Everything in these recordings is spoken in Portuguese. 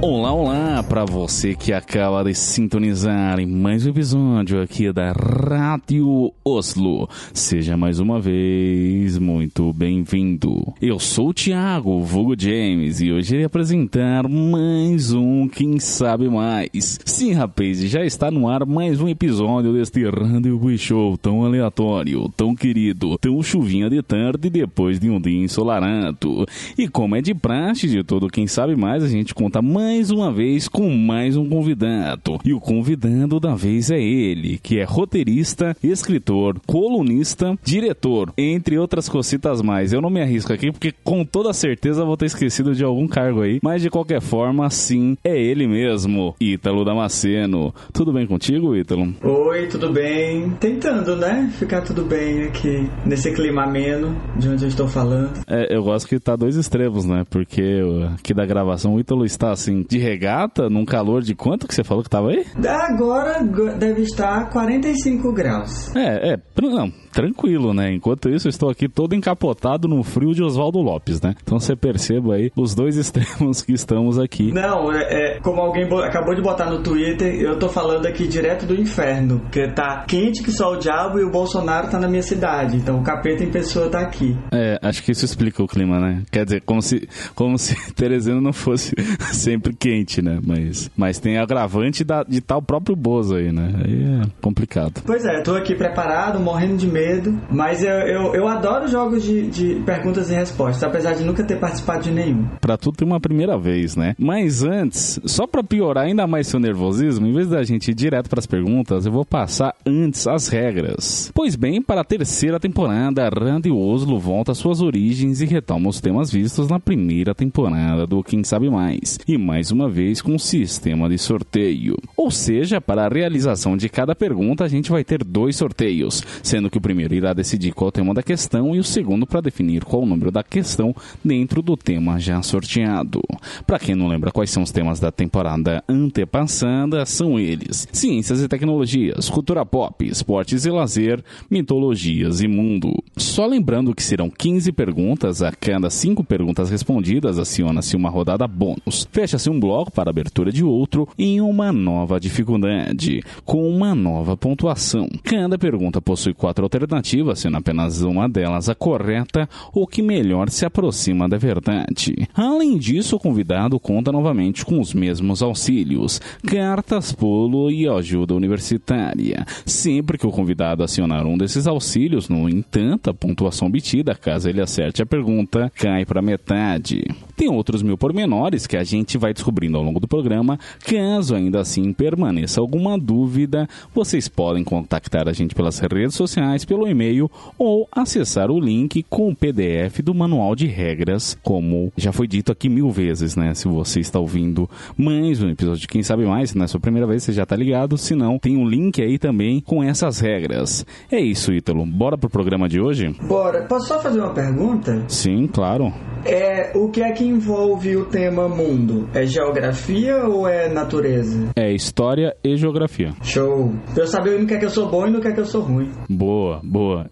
Olá, olá para você que acaba de sintonizar em mais um episódio aqui da Rádio Oslo. Seja mais uma vez muito bem-vindo. Eu sou o Thiago, vulgo James, e hoje irei apresentar mais um Quem Sabe Mais. Sim, rapaz, já está no ar mais um episódio deste Rádio Show tão aleatório, tão querido, tão chuvinha de tarde depois de um dia ensolarado. E como é de praxe de todo Quem Sabe Mais, a gente conta mais mais uma vez com mais um convidado. E o convidado da vez é ele, que é roteirista, escritor, colunista, diretor, entre outras cositas mais. Eu não me arrisco aqui porque com toda certeza vou ter esquecido de algum cargo aí, mas de qualquer forma, sim, é ele mesmo, Ítalo Damasceno. Tudo bem contigo, Ítalo? Oi, tudo bem? Tentando, né? Ficar tudo bem aqui, nesse clima ameno de onde eu estou falando. É, eu gosto que tá dois extremos, né? Porque aqui da gravação o Ítalo está assim de regata, num calor de quanto que você falou que tava aí? Agora deve estar 45 graus. É, é, não, tranquilo, né? Enquanto isso, eu estou aqui todo encapotado no frio de Oswaldo Lopes, né? Então você perceba aí os dois extremos que estamos aqui. Não, é, é como alguém acabou de botar no Twitter, eu tô falando aqui direto do inferno, porque tá quente que só o diabo e o Bolsonaro tá na minha cidade. Então o capeta em pessoa tá aqui. É, acho que isso explica o clima, né? Quer dizer, como se, como se Teresina não fosse sempre quente, né? Mas, mas tem agravante da, de tal próprio Bozo aí, né? Aí é complicado. Pois é, tô aqui preparado, morrendo de medo mas eu, eu, eu adoro jogos de, de perguntas e respostas, apesar de nunca ter participado de nenhum. Pra tudo tem uma primeira vez, né? Mas antes, só pra piorar ainda mais seu nervosismo, em vez da gente ir direto pras perguntas, eu vou passar antes as regras. Pois bem, para a terceira temporada, Randy Oslo volta às suas origens e retoma os temas vistos na primeira temporada do Quem Sabe Mais, e mais uma vez com um sistema de sorteio. Ou seja, para a realização de cada pergunta, a gente vai ter dois sorteios, sendo que o primeiro irá decidir qual o tema da questão e o segundo para definir qual o número da questão dentro do tema já sorteado. Para quem não lembra quais são os temas da temporada antepassada, são eles: ciências e tecnologias, cultura pop, esportes e lazer, mitologias e mundo. Só lembrando que serão 15 perguntas, a cada 5 perguntas respondidas aciona-se uma rodada bônus. Fecha-se um bloco para abertura de outro em uma nova dificuldade, com uma nova pontuação. Cada pergunta possui quatro alternativas alternativa, sendo apenas uma delas a correta ou que melhor se aproxima da verdade. Além disso, o convidado conta novamente com os mesmos auxílios, cartas, polo e ajuda universitária. Sempre que o convidado acionar um desses auxílios, no entanto, a pontuação obtida, caso ele acerte a pergunta, cai para metade. Tem outros mil pormenores que a gente vai descobrindo ao longo do programa. Caso ainda assim permaneça alguma dúvida, vocês podem contactar a gente pelas redes sociais, pelo e-mail ou acessar o link com o PDF do manual de regras, como já foi dito aqui mil vezes, né? Se você está ouvindo mais um episódio de Quem Sabe Mais, se não é a sua primeira vez, você já está ligado. Se não, tem um link aí também com essas regras. É isso, Ítalo. Bora pro programa de hoje? Bora. Posso só fazer uma pergunta? Sim, claro. É, o que é que envolve o tema mundo? É geografia ou é natureza? É história e geografia. Show. Pra eu saber no que é que eu sou bom e no que é que eu sou ruim. Boa, boa.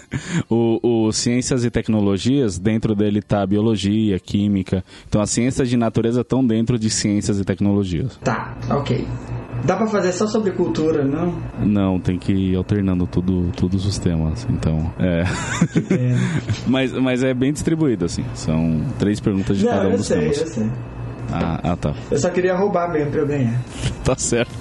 o, o Ciências e Tecnologias, dentro dele tá biologia, química. Então as ciências de natureza estão dentro de ciências e tecnologias. Tá, ok. Dá pra fazer só sobre cultura, não? Não, tem que ir alternando tudo, todos os temas. Então, é. mas, mas é bem distribuído, assim. São três perguntas de não, cada um dos sei, temas. Eu sei. Ah, ah, tá. Eu só queria roubar mesmo pra eu ganhar. tá certo.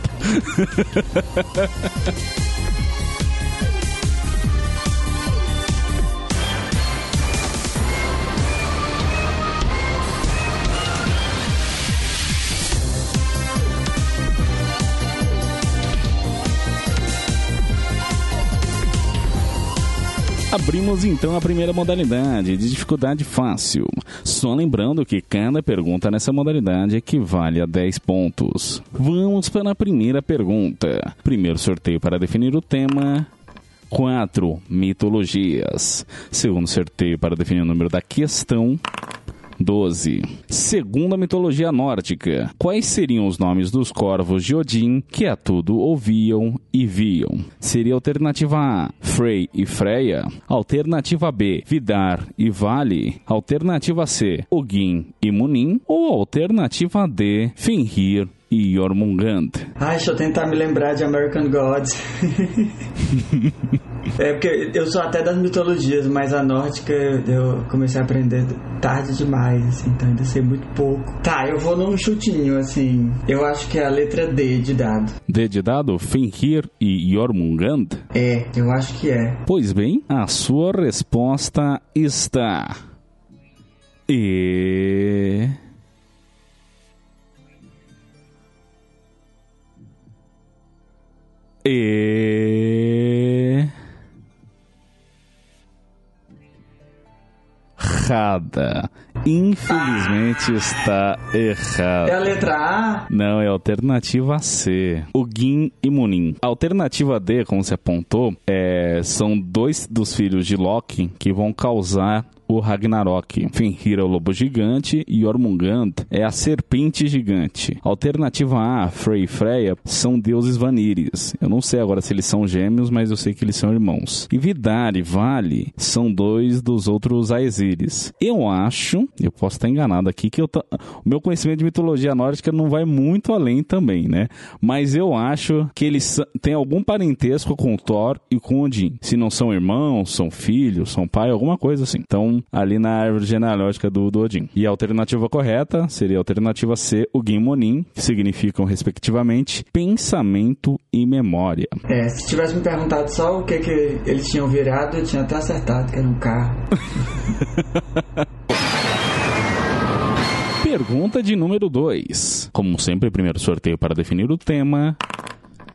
Abrimos então a primeira modalidade de dificuldade fácil. Só lembrando que cada pergunta nessa modalidade equivale a 10 pontos. Vamos para a primeira pergunta. Primeiro sorteio para definir o tema. 4. Mitologias. Segundo sorteio para definir o número da questão. 12. Segundo a mitologia nórdica, quais seriam os nomes dos corvos de Odin que a tudo ouviam e viam? Seria alternativa A, Frey e Freya. Alternativa B, Vidar e Vale. Alternativa C, Ogin e Munin. Ou alternativa D, Fenrir e Jormungand. Ai, deixa eu tentar me lembrar de American Gods. é porque eu sou até das mitologias, mas a nórdica eu comecei a aprender tarde demais, assim, então ainda sei muito pouco. Tá, eu vou num chutinho, assim. Eu acho que é a letra D de dado. D de dado, Fenrir e Jormungand? É, eu acho que é. Pois bem, a sua resposta está. E. Errada. Infelizmente está errado. É a letra A? Não, é a alternativa C. O Gin e Munin. A alternativa D, como você apontou, é, são dois dos filhos de Loki que vão causar o Ragnarok. Fenrir é o lobo gigante e Jormungand é a serpente gigante. Alternativa A, Frey e Freya são deuses Vanires. Eu não sei agora se eles são gêmeos, mas eu sei que eles são irmãos. E Vidar e Vale são dois dos outros Aesires. Eu acho, eu posso estar enganado aqui, que eu o meu conhecimento de mitologia nórdica não vai muito além também, né? Mas eu acho que eles têm algum parentesco com Thor e com Odin. Se não são irmãos, são filhos, são pai, alguma coisa assim. Então, ali na árvore genealógica do, do Odin. E a alternativa correta seria a alternativa C, o Gimonin, que significam, respectivamente, pensamento e memória. É, se tivesse me perguntado só o que, que eles tinham virado, eu tinha até acertado que era um carro. Pergunta de número 2. Como sempre, primeiro sorteio para definir o tema.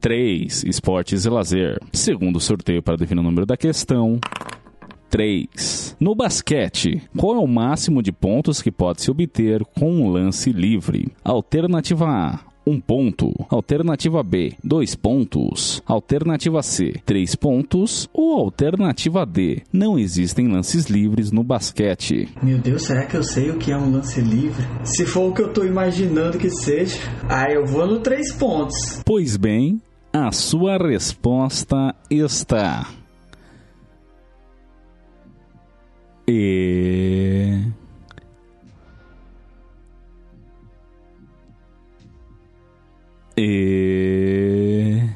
3. Esportes e lazer. Segundo sorteio para definir o número da questão. 3. No basquete, qual é o máximo de pontos que pode se obter com um lance livre? Alternativa A. 1 um ponto. Alternativa B, 2 pontos. Alternativa C, 3 pontos. Ou alternativa D, não existem lances livres no basquete. Meu Deus, será que eu sei o que é um lance livre? Se for o que eu tô imaginando que seja, ah, eu vou no 3 pontos. Pois bem, a sua resposta está. E. E.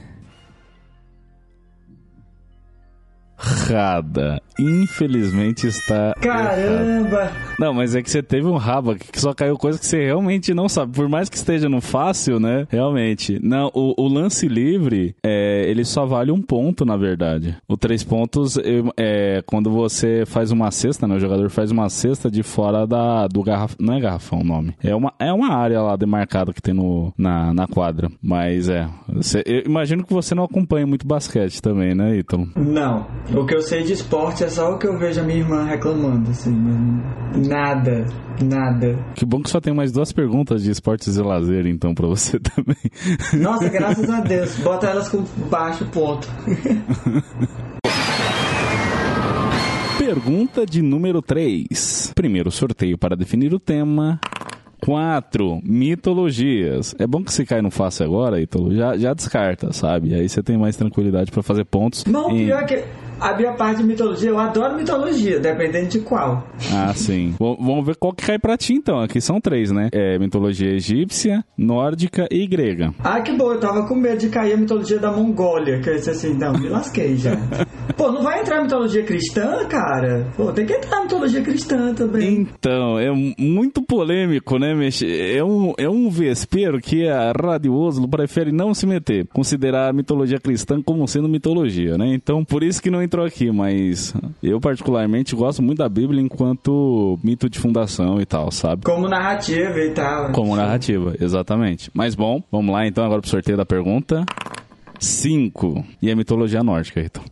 Errada infelizmente está. Caramba! Errado. Não, mas é que você teve um rabo que só caiu coisa que você realmente não sabe. Por mais que esteja no fácil, né? Realmente. Não, o, o lance livre, é, ele só vale um ponto, na verdade. O três pontos é quando você faz uma cesta, né? O jogador faz uma cesta de fora da, do garrafão. Não é garrafão o nome. É uma, é uma área lá demarcada que tem no, na, na quadra. Mas é. Você, eu imagino que você não acompanha muito basquete também, né, Ítalo? Não. O que eu sei de esporte é só o que eu vejo a minha irmã reclamando, assim. Nada, nada. Que bom que só tem mais duas perguntas de esportes e lazer, então, pra você também. Nossa, graças a Deus. Bota elas com baixo ponto. Pergunta de número 3. Primeiro sorteio para definir o tema. 4. Mitologias. É bom que você cai no fácil agora, Ítalo. Já, já descarta, sabe? Aí você tem mais tranquilidade para fazer pontos. Não, pior que a minha parte de mitologia, eu adoro mitologia, dependendo de qual. Ah, sim. Vamos ver qual que cai pra ti, então. Aqui são três, né? É mitologia egípcia, nórdica e grega. Ah, que bom. Eu tava com medo de cair a mitologia da Mongólia. Que eu disse assim, não, me lasquei já. Pô, não vai entrar a mitologia cristã, cara? Pô, tem que entrar a mitologia cristã também. Então, é muito polêmico, né, Mex? É um, é um vespeiro que a Rádio Oslo prefere não se meter. Considerar a mitologia cristã como sendo mitologia, né? Então, por isso que não entrou aqui, mas eu particularmente gosto muito da Bíblia enquanto mito de fundação e tal, sabe? Como narrativa e tal. Como narrativa, exatamente. Mas bom, vamos lá então agora pro sorteio da pergunta. 5. E a mitologia nórdica, então.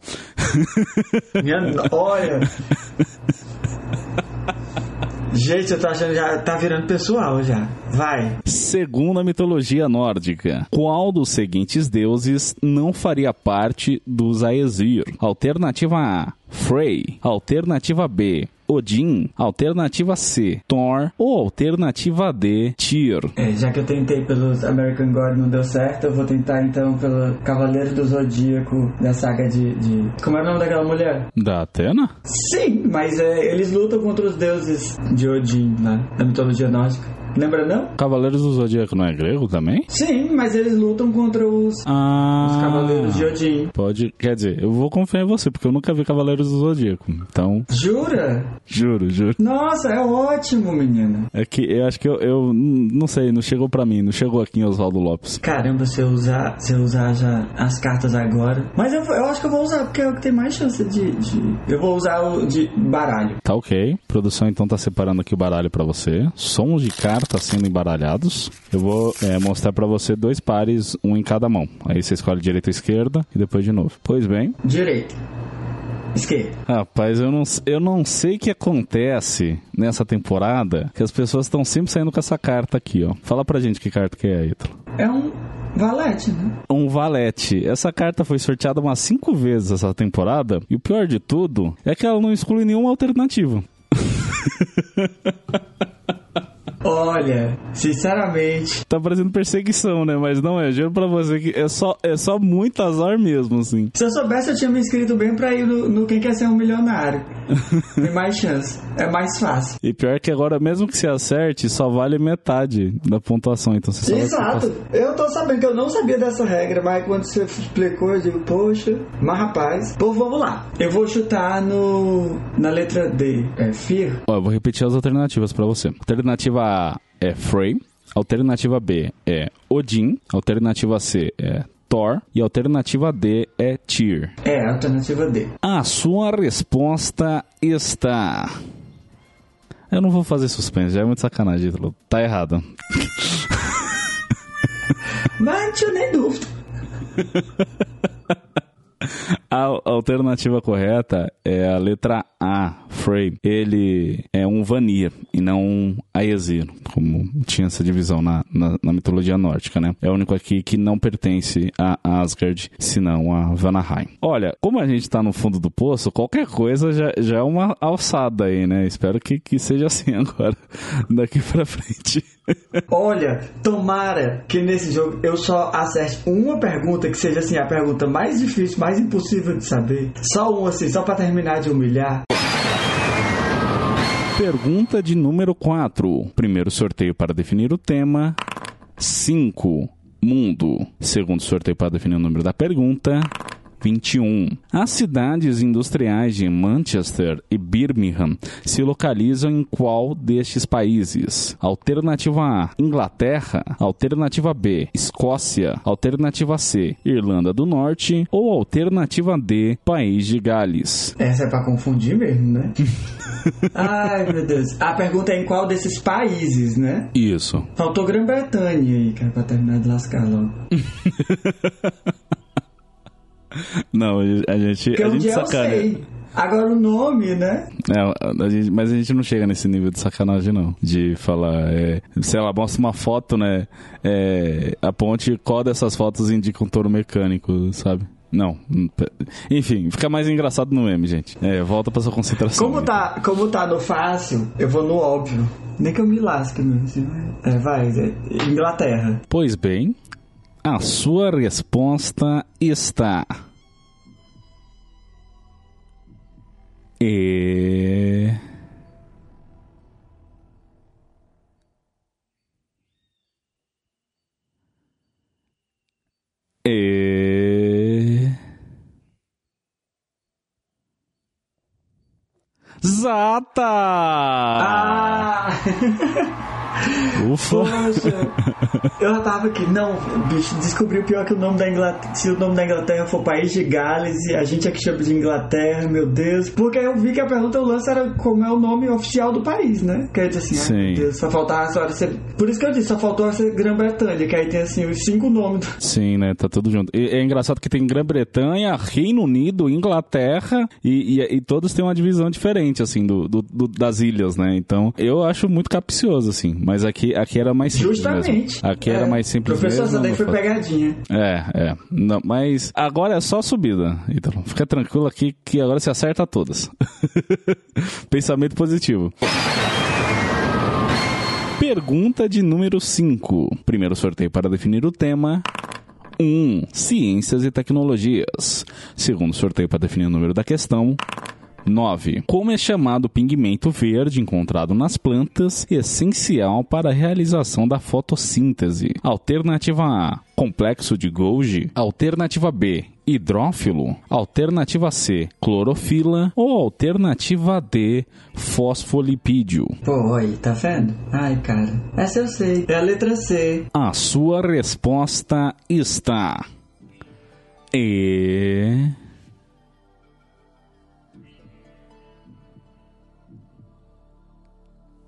Minha, olha. Gente, eu tô achando já tá virando pessoal já. Vai. Segundo a mitologia nórdica, qual dos seguintes deuses não faria parte dos Aesir? Alternativa A, Frey. Alternativa B, Odin. Alternativa C, Thor. Ou alternativa D, Tyr. É, já que eu tentei pelos American God não deu certo, eu vou tentar então pelo Cavaleiro do Zodíaco da saga de, de... Como é o nome daquela mulher? Da Atena? Sim, mas é, eles lutam contra os deuses de Odin lá, da mitologia nórdica. Lembra não? Cavaleiros do Zodíaco não é grego também? Sim, mas eles lutam contra os, Ah. os Cavaleiros de Odin. Pode, quer dizer, eu vou confiar em você, porque eu nunca vi Cavaleiros do Zodíaco. Então, Jura? juro, juro. Nossa, é ótimo, menina. É que eu acho que eu, eu não sei, não chegou pra mim, não chegou aqui em Oswaldo Lopes. Caramba, se eu usar, se eu usar já as cartas agora. Mas eu, eu acho que eu vou usar, porque é o que tem mais chance de. de- eu vou usar o de baralho. Tá ok. A produção então tá separando aqui o baralho pra você. Sons de cartas sendo embaralhados. Eu vou é, mostrar pra você dois pares, um em cada mão. Aí você escolhe direita ou esquerda e depois de novo. Pois bem. Direito. Esquerda. Rapaz, eu não, eu não sei o que acontece nessa temporada que as pessoas estão sempre saindo com essa carta aqui, ó. Fala pra gente que carta que é, Ítalo. É um valete, né? Um valete. Essa carta foi sorteada umas cinco vezes essa temporada. E o pior de tudo é que ela não exclui nenhuma alternativa. Olha, sinceramente, Tá parecendo perseguição, né? Mas não é. Juro pra você que é só, é só muito azar mesmo, assim. se eu soubesse, eu tinha me inscrito bem pra ir no, no Quem Quer Ser um Milionário. Tem mais chance. É mais fácil. E pior que agora, mesmo que você acerte, só vale metade da pontuação. Então você Exato. Eu tô sabendo que eu não sabia dessa regra, mas quando você explicou, eu digo, poxa, mas rapaz. Pô, vamos lá. Eu vou chutar no. na letra D. É Fear? Ó, eu vou repetir as alternativas pra você. Alternativa A é Frey. Alternativa B é Odin. Alternativa C é Thor. E alternativa D é Tyr. É, alternativa D. A sua resposta está. Eu não vou fazer suspense, já é muito sacanagem, Ítalo. Tá errado. Mas nem dúvida. A alternativa correta é a letra A, Frey. Ele é um Vanir e não um Aesir, como tinha essa divisão na, na, na mitologia nórdica, né? É o único aqui que não pertence a Asgard, senão a Vanaheim. Olha, como a gente tá no fundo do poço, qualquer coisa já, já é uma alçada aí, né? Espero que, que seja assim agora, daqui pra frente. Olha, tomara que nesse jogo eu só acerte uma pergunta que seja assim a pergunta mais difícil, mais impossível de saber. Só uma assim, só pra terminar de humilhar. Pergunta de número 4. Primeiro sorteio para definir o tema. 5. Mundo. Segundo sorteio para definir o número da pergunta. 21. As cidades industriais de Manchester e Birmingham se localizam em qual destes países? Alternativa A, Inglaterra. Alternativa B, Escócia. Alternativa C, Irlanda do Norte. Ou alternativa D, País de Gales. Essa é pra confundir mesmo, né? Ai, meu Deus. A pergunta é em qual desses países, né? Isso. Faltou Grã-Bretanha aí, cara, pra terminar de lascar logo. Não, a gente, Porque a um gente dia eu sei. Agora o nome, né? É, a gente- mas a gente não chega nesse nível de sacanagem, não. De falar, é, sei lá, mostra uma foto, né? É, a ponte, qual dessas fotos indica um touro mecânico, sabe? Não. Enfim, fica mais engraçado no meme, gente. É, volta pra sua concentração. Como tá, como tá no fácil, eu vou no óbvio. Nem que eu me lasque mesmo. Assim, é, vai, é, Inglaterra. Pois bem, a sua resposta está. E. E. Zata! Ah! Ufa! Poxa! Eu já tava aqui, não, bicho, descobri o pior que o nome da Inglaterra. Se o nome da Inglaterra for País de Gales e a gente aqui chama de Inglaterra, meu Deus. Porque eu vi que a pergunta, o lance era como é o nome oficial do país, né? Que aí diz assim, ai Sim. meu Deus, só faltava só ser. Por isso que eu disse, só faltou ser Grã-Bretanha, que aí tem assim os cinco nomes. do- Sim, né? Tá tudo junto. E é engraçado que tem Grã-Bretanha, Reino Unido, Inglaterra e, e, e todos têm uma divisão diferente, assim. assim, do, do- do- das ilhas, né? Então, eu acho muito capcioso, assim. Mas aqui, aqui era mais simples Justamente. mesmo. Aqui era É. mais simples Professor, mesmo. essa daí foi pegadinha. É, é. Não, mas agora é só subida, Ítalo. Fica tranquilo aqui que agora se acerta todas. Pensamento positivo. Pergunta de número 5. Primeiro sorteio para definir o tema. 1. Um, ciências e tecnologias. Segundo sorteio para definir o número da questão. 9. Como é chamado o pigmento verde encontrado nas plantas e essencial para a realização da fotossíntese? Alternativa A. Complexo de Golgi. Alternativa B. Hidrófilo. Alternativa C. Clorofila. Ou alternativa D. Fosfolipídio. Pô, aí, tá vendo? Ai, cara. Essa eu sei. É a letra C. A sua resposta está. E.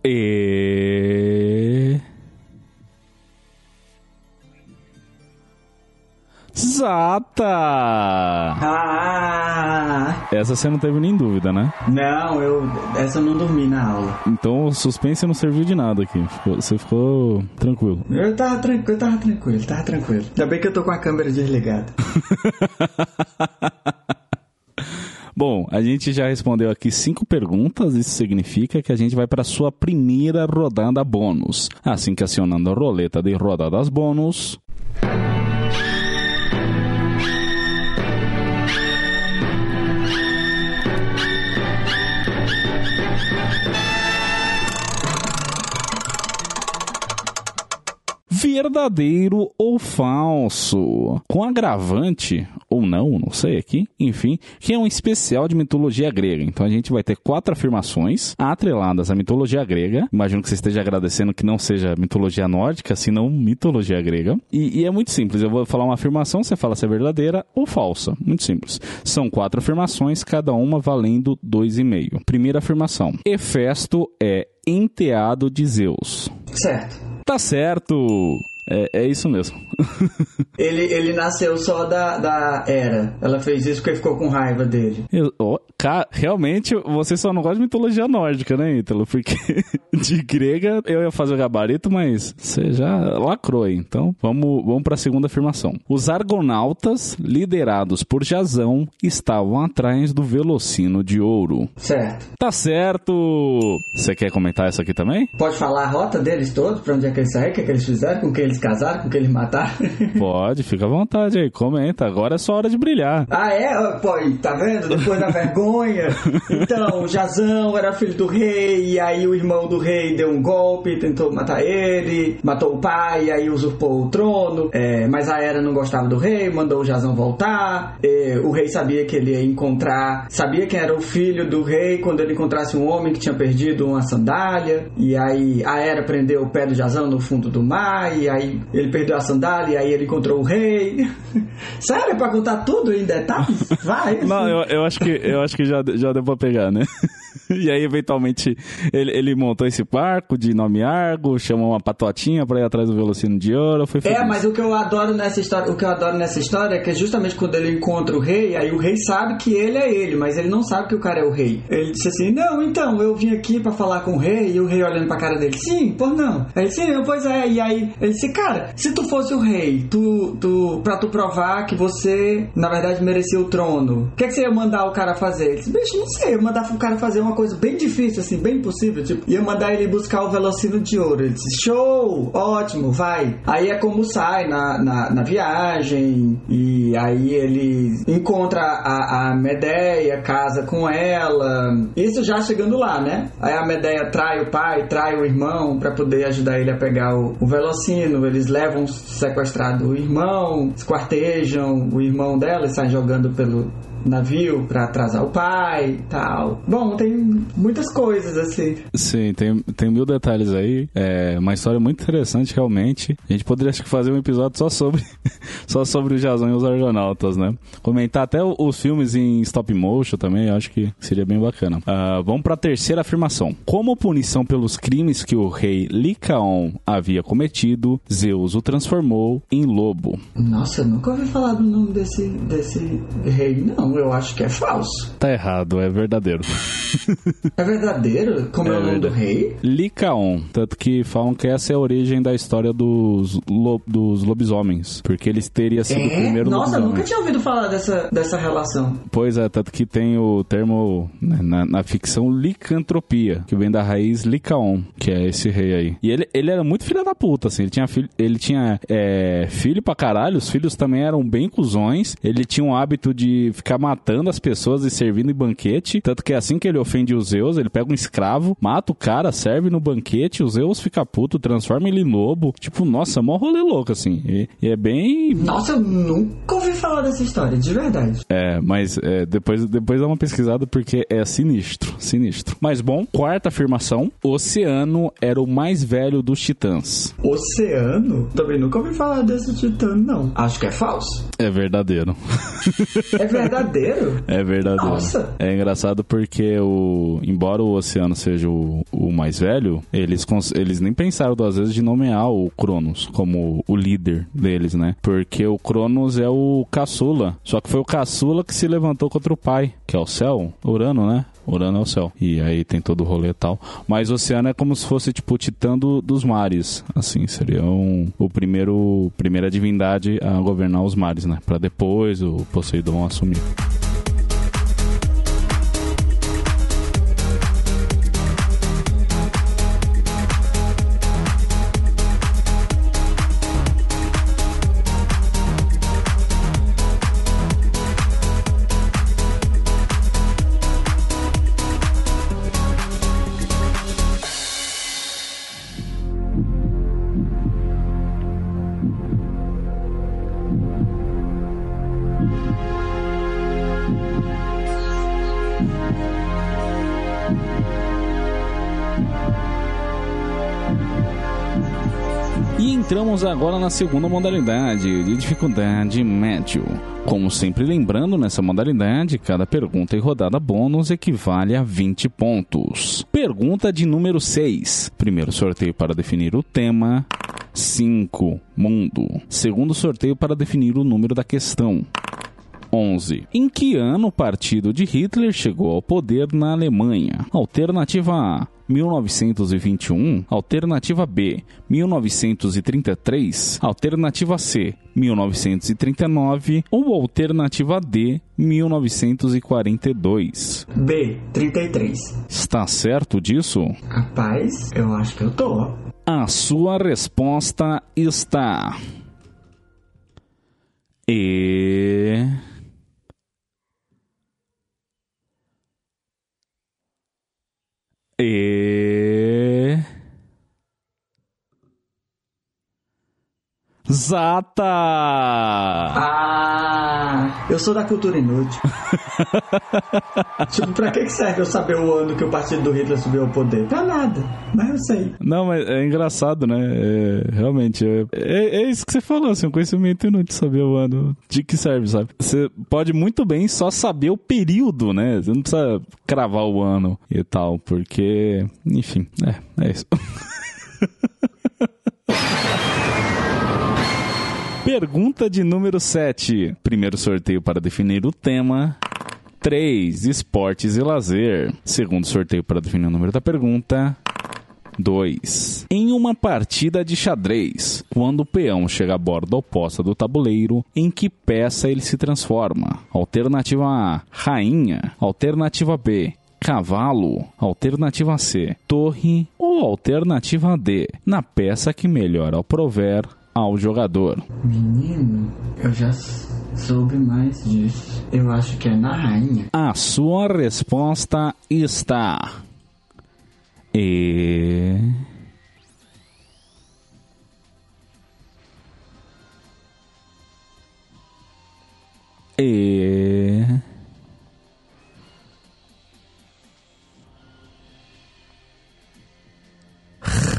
E. Zata! Ah! Essa você não teve nem dúvida, né? Não, eu. Essa eu não dormi na aula. Então o suspense não serviu de nada aqui. Ficou- você ficou tranquilo. Eu tava tranquilo, eu tava tranquilo, tava tranquilo. Ainda bem que eu tô com a câmera desligada. Bom, a gente já respondeu aqui cinco perguntas. Isso significa que a gente vai para a sua primeira rodada bônus. Assim que acionando a roleta de rodadas bônus. Verdadeiro ou falso? Com agravante ou não, não sei aqui. Enfim, que é um especial de mitologia grega. Então a gente vai ter quatro afirmações atreladas à mitologia grega. Imagino que você esteja agradecendo que não seja mitologia nórdica, senão mitologia grega. E, e é muito simples. Eu vou falar uma afirmação, você fala se é verdadeira ou falsa. Muito simples. São quatro afirmações, cada uma valendo dois e meio. Primeira afirmação: Hefesto é enteado de Zeus. Certo. Tá certo! É, é isso mesmo. Ele, ele nasceu só da, da Era. Ela fez isso porque ficou com raiva dele. Eu- ó, ca- realmente, você só não gosta de mitologia nórdica, né, Ítalo? Porque de grega eu ia fazer o gabarito, mas você já lacrou aí. Então, vamos, vamos para a segunda afirmação. Os argonautas, liderados por Jazão, estavam atrás do Velocino de Ouro. Certo. Tá certo! Você quer comentar essa aqui também? Pode falar a rota deles todos? Pra onde é que eles saíram? O que, é que eles fizeram? Com quem eles casaram? Com quem eles mataram? Pode, fica à vontade aí, comenta. Agora é sua hora de brilhar. Ah, é? Pô, tá vendo? Depois da vergonha. Então, o Jazão era filho do rei, e aí o irmão do rei deu um golpe, tentou matar ele, matou o pai, e aí usurpou o trono. É, mas a Era não gostava do rei, mandou o Jazão voltar. É, o rei sabia que ele ia encontrar, sabia que era o filho do rei quando ele encontrasse um homem que tinha perdido uma sandália. E aí a Era prendeu o pé do Jazão no fundo do mar, e aí ele perdeu a sandália, e aí ele encontrou o rei. Sério, pra contar tudo em detalhes? Vai. Não, eu, eu acho que, eu acho que já, já deu pra pegar, né? E aí, eventualmente, ele, ele montou esse barco de nome Argo, chamou uma patotinha pra ir atrás do Velocino de Ouro, foi É, feliz. mas o que eu adoro nessa história, o que eu adoro nessa história é que justamente quando ele encontra o rei, aí o rei sabe que ele é ele, mas ele não sabe que o cara é o rei. Ele disse assim: "Não, então, eu vim aqui pra falar com o rei", e o rei olhando pra cara dele: "Sim, por não". Aí ele disse: "Sim, pois é". E aí ele disse: "Cara, se tu fosse o rei, tu tu para tu provar que você na verdade merecia o trono, o que é que você ia mandar o cara fazer?" Ele disse: "Bicho, não sei, eu mandar o cara fazer uma coisa bem difícil assim, bem impossível, tipo, ia mandar ele buscar o velocino de ouro". Ele disse: "Show, ótimo, vai". Aí é como sai na, na, na viagem e aí ele encontra a, a Medeia, casa com ela. Isso já chegando lá, né? Aí a Medeia trai o pai, trai o irmão pra poder ajudar ele a pegar o, o velocino. Eles levam sequestrado o irmão, esquartejam o irmão dela e saem jogando pelo navio pra atrasar o pai e tal. Bom, tem muitas coisas assim. Sim, tem, tem mil detalhes aí. É uma história muito interessante, realmente. A gente poderia acho fazer um episódio só sobre só sobre o Jazão e os Argonautas, né? Comentar até os filmes em stop motion também, eu acho que seria bem bacana. Ah, vamos para a terceira afirmação. Como punição pelos crimes que o rei Licaon havia cometido, Zeus o transformou em lobo. Nossa, eu nunca ouvi falar do nome desse, desse rei, não. Não, eu acho que é falso. Tá errado, é verdadeiro. é verdadeiro? Como é, é o nome do rei? Licaon. Tanto que falam que essa é a origem da história dos, lo, dos lobisomens. Porque eles teriam sido é? o primeiro Nossa, lobisomem. nunca tinha ouvido falar dessa, dessa relação. Pois é, tanto que tem o termo né, na, na, ficção licantropia, que vem da raiz Licaon, que é esse rei aí. E ele, ele era muito filho da puta, assim. Ele tinha filho, ele tinha é, filho pra caralho, os filhos também eram bem cuzões. Ele tinha um hábito de ficar matando as pessoas e servindo em banquete. Tanto que é assim que ele ofende os Zeus, ele pega um escravo, mata o cara, serve no banquete, os Zeus fica puto, transforma ele em lobo. Tipo, nossa, mó rolê louco, assim. E, e é bem. Nossa, eu nunca ouvi falar dessa história, de verdade. É, mas é, depois, depois dá uma pesquisada porque é sinistro, sinistro. Mas bom, quarta afirmação: Oceano era o mais velho dos titãs. Oceano? Também nunca ouvi falar desse titã, não. Acho que é falso. É verdadeiro. é verdadeiro? É verdadeiro. Nossa. É engraçado porque o embora o Oceano seja o, o mais velho, eles, eles nem pensaram duas vezes de nomear o Cronos como o líder deles, né? Porque o Cronos é o caçula. Só que foi o caçula que se levantou contra o pai, que é o céu, Urano, né? Urano é o céu. E aí tem todo o rolê e tal. Mas o oceano é como se fosse, tipo, o titã do, dos mares. Assim, seria um, o primeiro primeira divindade a governar os mares, né? Para depois o Poseidon assumir. Entramos agora na segunda modalidade, de dificuldade médio. Como sempre lembrando, nessa modalidade, cada pergunta e rodada bônus equivale a 20 pontos. Pergunta de número 6. Primeiro sorteio para definir o tema. 5. Mundo. Segundo sorteio para definir o número da questão. 11. Em que ano o partido de Hitler chegou ao poder na Alemanha? Alternativa A. 1921, alternativa B, 1933, alternativa C, 1939 ou alternativa D, 1942. B, 33. Está certo disso? Rapaz, eu acho que eu tô. A sua resposta está. E. E. Zata! Ah, eu sou da cultura inútil. tipo, pra que serve eu saber o ano que o partido do Hitler subiu ao poder? Pra nada, mas eu sei. Não, mas é engraçado, né? É, realmente, é, é, é, isso que você falou, assim, um conhecimento inútil saber o ano de que serve, sabe? Você pode muito bem só saber o período, né? Você não precisa cravar o ano e tal, porque, enfim, é, é isso. Pergunta de número 7. Primeiro sorteio para definir o tema. 3. Esportes e lazer. Segundo sorteio para definir o número da pergunta. 2. Em uma partida de xadrez, quando o peão chega à borda oposta do tabuleiro, em que peça ele se transforma? Alternativa A: rainha. Alternativa B: cavalo. Alternativa C: torre. Ou alternativa D: na peça que melhor ao prover ao jogador. Menino, eu já soube mais disso. Eu acho que é na rainha. A sua resposta está. E. E.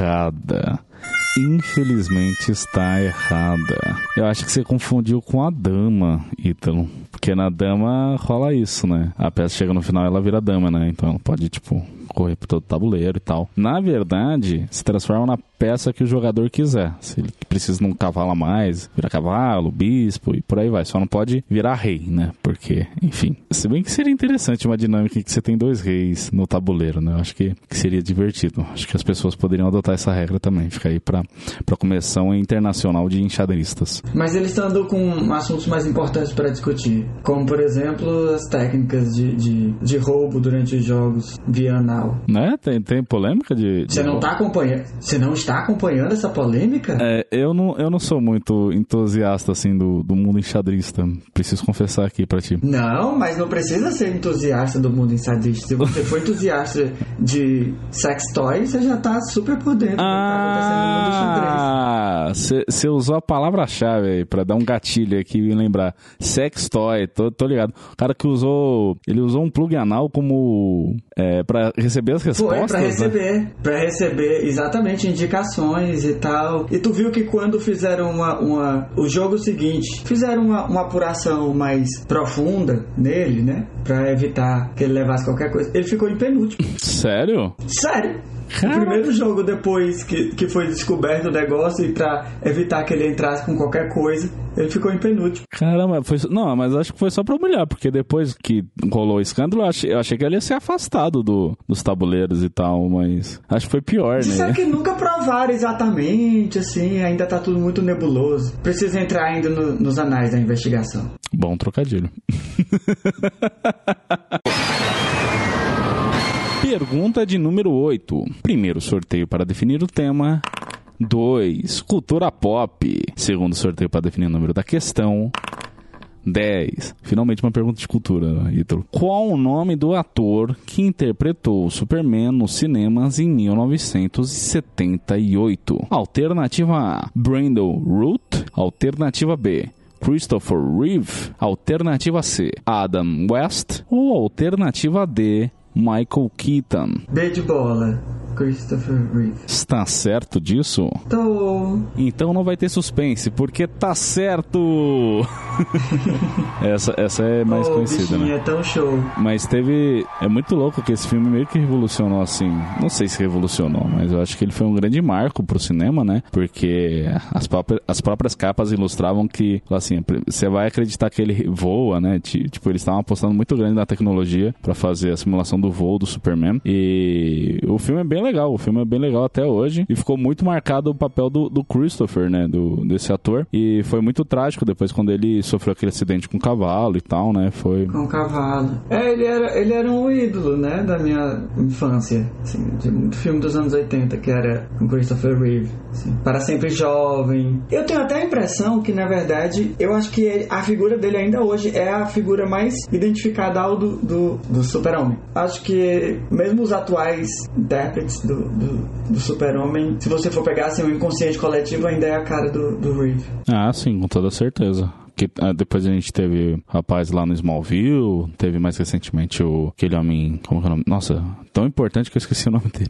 Errada infelizmente está errada. Eu acho que você confundiu com a dama, Ítalo. Porque na dama rola isso, né? A peça chega no final ela vira dama, né? Então ela pode, tipo, correr por todo o tabuleiro e tal. Na verdade, se transforma na peça que o jogador quiser. Se ele precisa de um cavalo a mais, vira cavalo, bispo e por aí vai. Só não pode virar rei, né? Porque, enfim. Se bem que seria interessante uma dinâmica em que você tem dois reis no tabuleiro, né? Eu acho que, que seria divertido. Acho que as pessoas poderiam adotar essa regra também. Fica aí pra, pra comissão internacional de enxadristas. Mas eles estão com assuntos mais importantes para discutir. Como, por exemplo, as técnicas de, de, de roubo durante os jogos via Né? Tem, tem polêmica de. de Você não tá acompanhando. Você não está acompanhando essa polêmica? É, eu não, eu não sou muito entusiasta assim do, do mundo enxadrista. Preciso confessar aqui pra ti. Não, mas não precisa ser entusiasta do mundo ensadista. Se você for entusiasta de sex toys, você já tá super por dentro do que tá acontecendo no mundo xadrez. Ah, você usou a palavra-chave aí pra dar um gatilho aqui e lembrar. Sex toy, tô, tô ligado. O cara que usou. Ele usou um plug anal como. É, pra receber as Foi, respostas. pra né? receber. Pra receber exatamente indicações e tal. E tu viu que quando fizeram uma. uma o jogo seguinte, fizeram uma, uma apuração mais profunda nele, né? Pra evitar que ele levasse qualquer coisa. Ele ficou em penúltimo. Sério? Sério? Cara. O primeiro jogo depois que, que foi descoberto o negócio e pra evitar que ele entrasse com qualquer coisa, ele ficou em penúltimo. Caramba, foi. Não, mas acho que foi só pra humilhar, porque depois que rolou o escândalo, eu achei, eu achei que ele ia ser afastado do, dos tabuleiros e tal, mas acho que foi pior, Disseram né? que nunca provaram exatamente, assim, ainda tá tudo muito nebuloso. Precisa entrar ainda no- nos anais da investigação. Bom trocadilho. Pergunta de número 8. Primeiro sorteio para definir o tema. 2. Cultura pop. Segundo sorteio para definir o número da questão. 10. Finalmente uma pergunta de cultura, Ítalo. Qual o nome do ator que interpretou Superman nos cinemas em 1978? Alternativa A, Brandon Root. Alternativa B, Christopher Reeve. Alternativa C, Adam West. Ou alternativa D, Michael Keaton. B de bola, Christopher Reeve. Está certo disso? Tô. Então não vai ter suspense, porque tá certo! essa, essa é mais Ô, conhecida, bichinho, né? é tão show. Mas teve. É muito louco que esse filme meio que revolucionou assim. Não sei se revolucionou, mas eu acho que ele foi um grande marco pro cinema, né? Porque as, próprias- as próprias capas ilustravam que, assim, você vai acreditar que ele voa, né? Ti- Tipo, eles estavam apostando muito grande na tecnologia pra fazer a simulação do voo do Superman. E o filme é bem legal, o filme é bem legal até hoje. E ficou muito marcado o papel do, do Christopher, né? Do, desse ator. E foi muito trágico depois quando ele sofreu aquele acidente com o cavalo e tal, né? Foi. Com o cavalo. É, ele era, ele era um ídolo, né, da minha infância. Assim, de filme dos anos 80, que era com Christopher Reeve. assim, para sempre jovem. Eu tenho até a impressão que, na verdade, eu acho que a figura dele ainda hoje é a figura mais identificada ao do, do, do super-homem. Acho que mesmo os atuais intérpretes do, do, do super-homem, se você for pegar assim, o inconsciente coletivo, ainda é a cara do, do Reeve. Ah, sim, com toda certeza. Ah, depois a gente teve rapaz lá no Smallville, teve mais recentemente o, aquele homem. Como é o nome? Nossa, tão importante que eu esqueci o nome dele.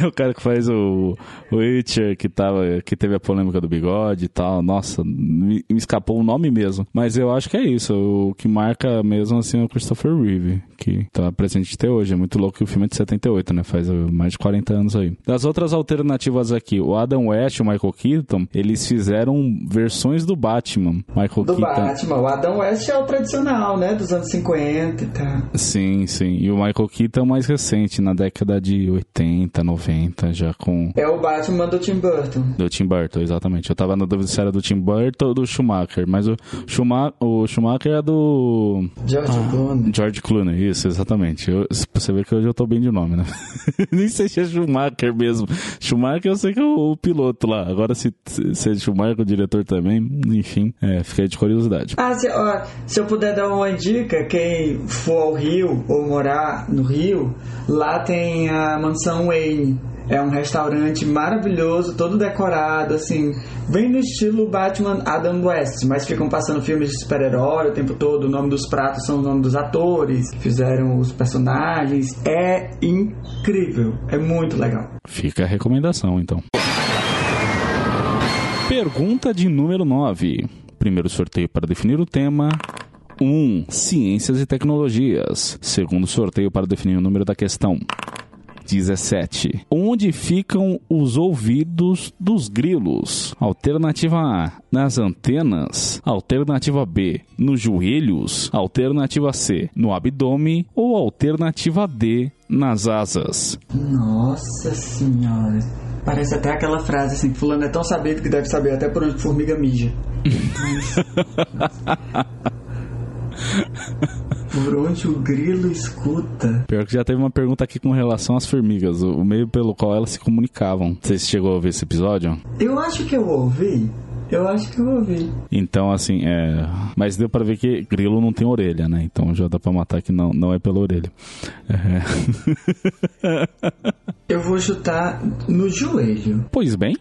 é o cara que faz o, o Witcher, que, tava, que teve a polêmica do bigode e tal. Nossa, me, me escapou o nome mesmo. Mas eu acho que é isso. O que marca mesmo assim é o Christopher Reeve, que tá presente até hoje. É muito louco que o filme é de 78, né? Faz uh, mais de 40 anos aí. Das outras alternativas aqui, o Adam West e o Michael Keaton, eles fizeram versões do Batman. Michael Do Keaton. Batman, o Adam West é o tradicional, né? Dos anos 50 e tal. Sim, sim. E o Michael Keaton é o mais recente, na década de 80, 90, já com. É o Batman do Tim Burton. Do Tim Burton, exatamente. Eu tava na dúvida se era do Tim Burton ou do Schumacher, mas o, Schuma o Schumacher é do George Clooney. George Clooney, isso, exatamente. Eu, você vê que hoje eu tô bem de nome, né? Nem sei se é Schumacher mesmo. Schumacher eu sei que é o, o piloto lá. Agora se, se, se é Schumacher o diretor também, enfim, é, fiquei de curiosidade. Ah, se, ó, se eu puder dar uma dica, quem for ao Rio ou morar no Rio, lá tem a mansão Wayne. É um restaurante maravilhoso, todo decorado, assim, bem no estilo Batman Adam West, mas ficam passando filmes de super-herói o tempo todo. O nome dos pratos são o nome dos atores que fizeram os personagens. É incrível, é muito legal. Fica a recomendação, então. Pergunta de número 9. Primeiro sorteio para definir o tema. 1. Ciências e tecnologias. Segundo sorteio para definir o número da questão. 17. Onde ficam os ouvidos dos grilos? Alternativa A, nas antenas. Alternativa B, nos joelhos. Alternativa C, no abdômen. Ou alternativa D, nas asas. Nossa senhora. Parece até aquela frase assim, fulano é tão sabido que deve saber até por onde formiga mija. Por onde o grilo escuta. Pior que já teve uma pergunta aqui com relação às formigas, o meio pelo qual elas se comunicavam. Você chegou a ouvir esse episódio? Eu acho que eu ouvi. Eu acho que eu ouvi. Então, assim, é. Mas deu pra ver que grilo não tem orelha, né? Então já dá pra matar que não, não é pela orelha. É. eu vou chutar no joelho. Pois bem,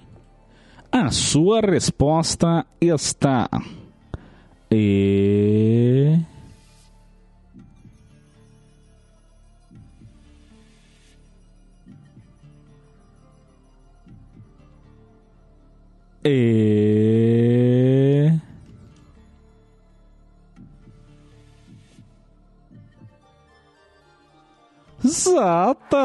a sua resposta está. E. E. Zata!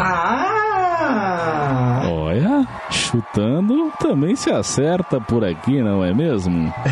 Ah! Olha, chutando também se acerta por aqui, não é mesmo?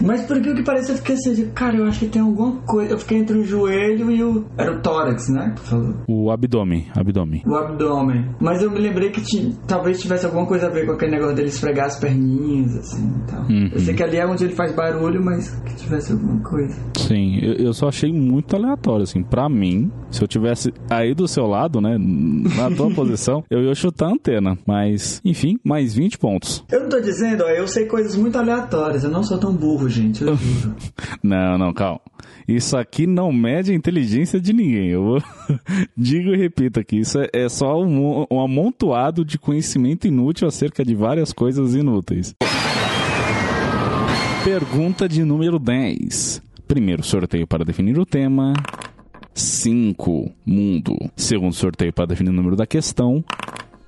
Mas por que que parece eu fiquei assim, cara, eu acho que tem alguma coisa. Eu fiquei entre o joelho e o. Era o tórax, né? Falou. O abdômen, abdômen. O abdômen. Mas eu me lembrei que ti- talvez tivesse alguma coisa a ver com aquele negócio dele esfregar as perninhas, assim e tal. Uhum. Eu sei que ali é onde ele faz barulho, mas que tivesse alguma coisa. Sim, eu, eu só achei muito aleatório, assim. Pra mim, se eu tivesse aí do seu lado, né, na tua posição, eu ia chutar a antena. Mas, enfim, mais 20 pontos. Eu não tô dizendo, ó, eu sei coisas muito aleatórias. Eu não sou tão burro, gente. Juro. Não, não, calma. Isso aqui não mede a inteligência de ninguém. Eu vou- digo e repito aqui. Isso é, é só um, um amontoado de conhecimento inútil acerca de várias coisas inúteis. Pergunta de número 10. Primeiro sorteio para definir o tema. 5. Mundo. Segundo sorteio para definir o número da questão.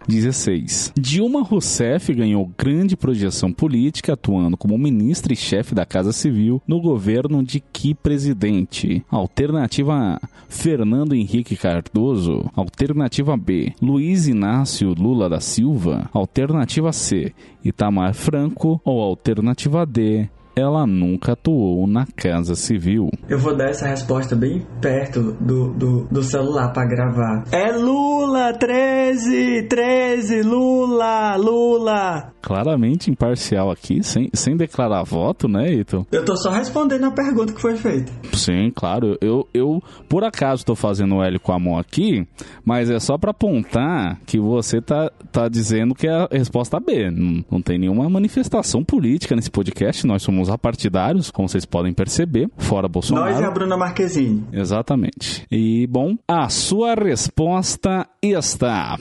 16. Dilma Rousseff ganhou grande projeção política atuando como ministra e chefe da Casa Civil no governo de que presidente? Alternativa A: Fernando Henrique Cardoso. Alternativa B: Luiz Inácio Lula da Silva. Alternativa C: Itamar Franco. Ou alternativa D: ela nunca atuou na Casa Civil. Eu vou dar essa resposta bem perto do, do, do celular pra gravar. É Lula, 13, 13, Lula, Lula. Claramente imparcial aqui, sem, sem declarar voto, né, Ito? Eu tô só respondendo a pergunta que foi feita. Sim, claro. Eu, eu por acaso, tô fazendo o L com a mão aqui, mas é só pra apontar que você tá, tá dizendo que é a resposta B. Não, não tem nenhuma manifestação política nesse podcast. Nós somos apartidários, como vocês podem perceber, fora Bolsonaro. Nós e a Bruna Marquezine. Exatamente. E, bom, a sua resposta está.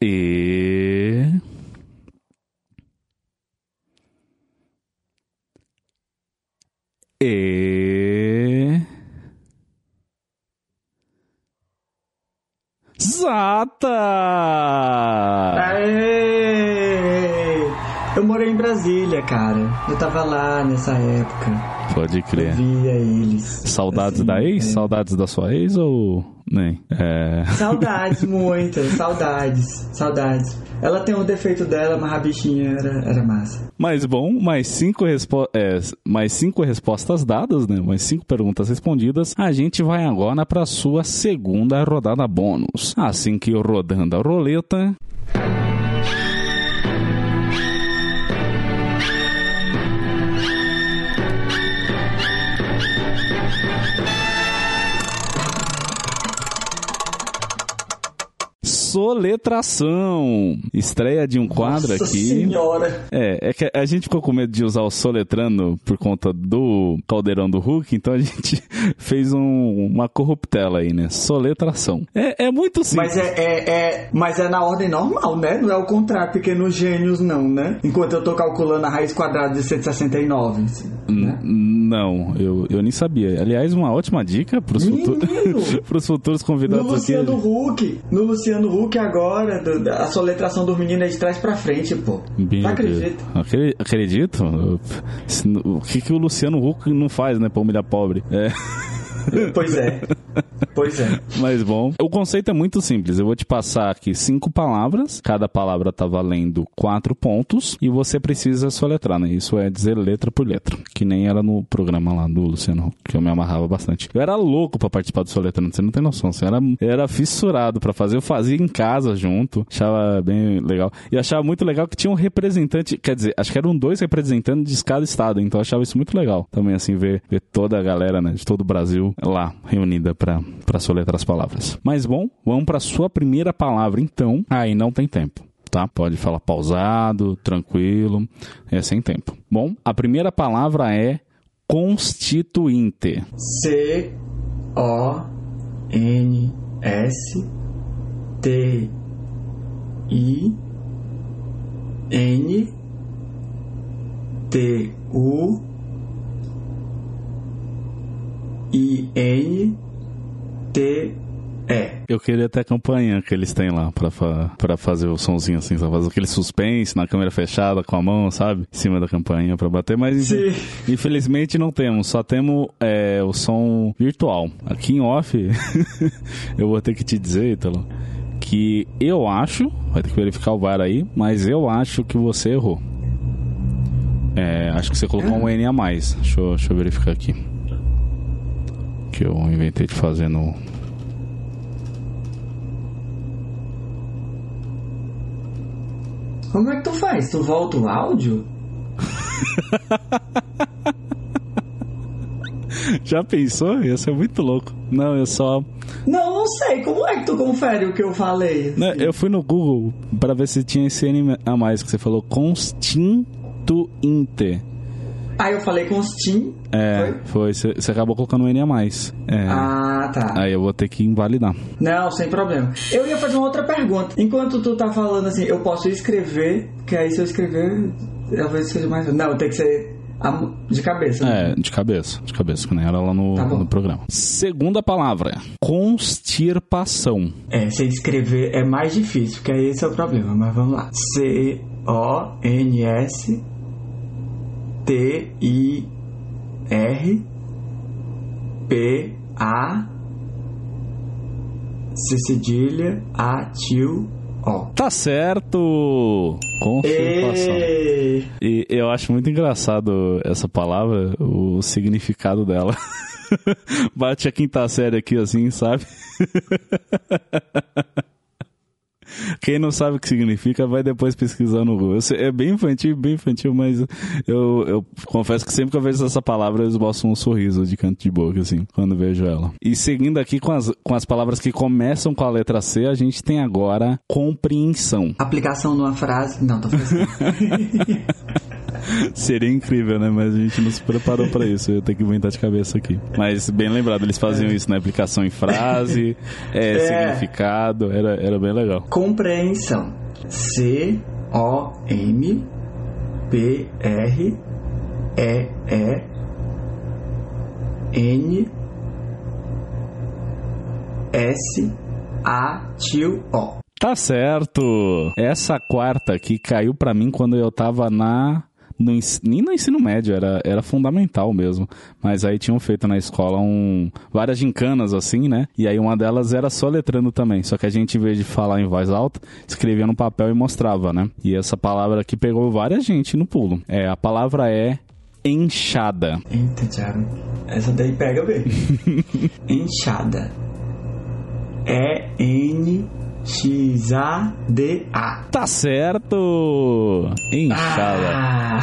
E. E. Zata! Aê! Eu morei em Brasília, cara. Eu tava lá nessa época. Pode Eu crer. via eles. Saudades Assim, da ex? é. Saudades da sua ex ou. Nem? É. Saudades, muitas. Saudades. Saudades. Ela tem um defeito dela, mas a bichinha era, era massa. Mas bom, mais cinco, respo é, mais cinco respostas dadas, né? Mais cinco perguntas respondidas. A gente vai agora para sua segunda rodada bônus. Assim que eu rodando a roleta. Soletração. Estreia de um quadro Nossa aqui. senhora. É, é que a gente ficou com medo de usar o soletrando por conta do caldeirão do Hulk, então a gente fez um- uma corruptela aí, né? Soletração. É, é muito simples. Mas é, é, é- mas é na ordem normal, né? Não é o contrário, pequenos gênios, não, né? Enquanto eu tô calculando a raiz quadrada de 169. assim, né? Não, eu, eu nem sabia. Aliás, uma ótima dica futu... pros futuros convidados no Luciano aqui. Huck, no Luciano Huck agora, do- a soletração dos meninos é de trás pra frente, pô. Meu Não acredito. Acre- Acredito? O que, que o Luciano Huck não faz, né, pra humilhar pobre? É. Pois é. Pois é. Mas bom, o conceito é muito simples. Eu vou te passar aqui cinco palavras. Cada palavra tá valendo quatro pontos e você precisa soletrar, né? Isso é dizer letra por letra, que nem era no programa lá do Luciano, que eu me amarrava bastante. Eu era louco pra participar do soletrando, você não tem noção. Você era, eu era fissurado pra fazer. Eu fazia em casa junto, achava bem legal. E achava muito legal que tinha um representante, quer dizer, acho que eram dois representantes de cada estado, então eu achava isso muito legal. Também assim ver, ver toda a galera, né, de todo o Brasil lá reunida para soletrar as palavras. Mas bom, vamos pra sua primeira palavra então. Aí não tem tempo. Tá? Pode falar pausado, tranquilo, é sem tempo. Bom, a primeira palavra é constituinte. C O N S T I N T U I N T E. Eu queria ter a campanha que eles têm lá pra, fa pra fazer o sonzinho assim, só fazer aquele suspense na câmera fechada com a mão, sabe? Em cima da campanha pra bater, mas Sim. infelizmente não temos, só temos é, o som virtual. Aqui em off, eu vou ter que te dizer, Ítalo, que eu acho, vai ter que verificar o VAR aí, mas eu acho que você errou. É, acho que você colocou um N a mais. Deixa eu, deixa eu verificar aqui. Que eu inventei de fazer no, Como é que tu faz? Tu volta o áudio? Já pensou? Ia ser muito louco. Não, eu só. Não, não sei. Como é que tu confere o que eu falei? né, eu fui no Google pra ver se tinha esse N a mais que você falou. Constituinte. Aí eu falei com os Steam. É, foi. Você acabou colocando um N a mais. É. Ah, tá. Aí eu vou ter que invalidar. Não, sem problema. Eu ia fazer uma outra pergunta. Enquanto tu tá falando assim, eu posso escrever, que aí se eu escrever, talvez seja mais. Não, tem que ser de cabeça. né? É, de cabeça, de cabeça, que nem era lá no, Tá no programa. Segunda palavra: constirpação. É, se escrever é mais difícil, porque aí esse é o problema, mas vamos lá. C-O-N-S T-I-R P-A C cedilha A tio O. Tá certo! Constirpação. Ê! E eu acho muito engraçado essa palavra, o significado dela. Bate a quinta série aqui assim, sabe? Quem não sabe o que significa, vai depois pesquisar no Google. Sei- É bem infantil, bem infantil, mas eu, eu confesso que sempre que eu vejo essa palavra, eu esboço um sorriso de canto de boca, assim, quando vejo ela. E seguindo aqui com as, com as palavras que começam com a letra C, a gente tem agora compreensão. Aplicação numa frase. Não, tô fazendo. Seria incrível, né? Mas a gente não se preparou pra isso. Eu tenho que inventar de cabeça aqui. Mas bem lembrado, eles faziam isso na aplicação em frase, é, É. significado, era, era bem legal. Compreensão. C O M P R E E N S A tio O. Tá certo! Essa quarta aqui caiu pra mim quando eu tava na. No, nem no ensino médio, era, era fundamental mesmo. Mas aí tinham feito na escola um, várias gincanas assim, né? E aí uma delas era só letrando também. Só que a gente, em vez de falar em voz alta, escrevia no papel e mostrava, né? E essa palavra aqui pegou várias gente no pulo. É, a palavra é enxada. Eita, Thiago. Essa daí pega bem. Enxada. E N X A D A. Tá certo! Enxada. Ah.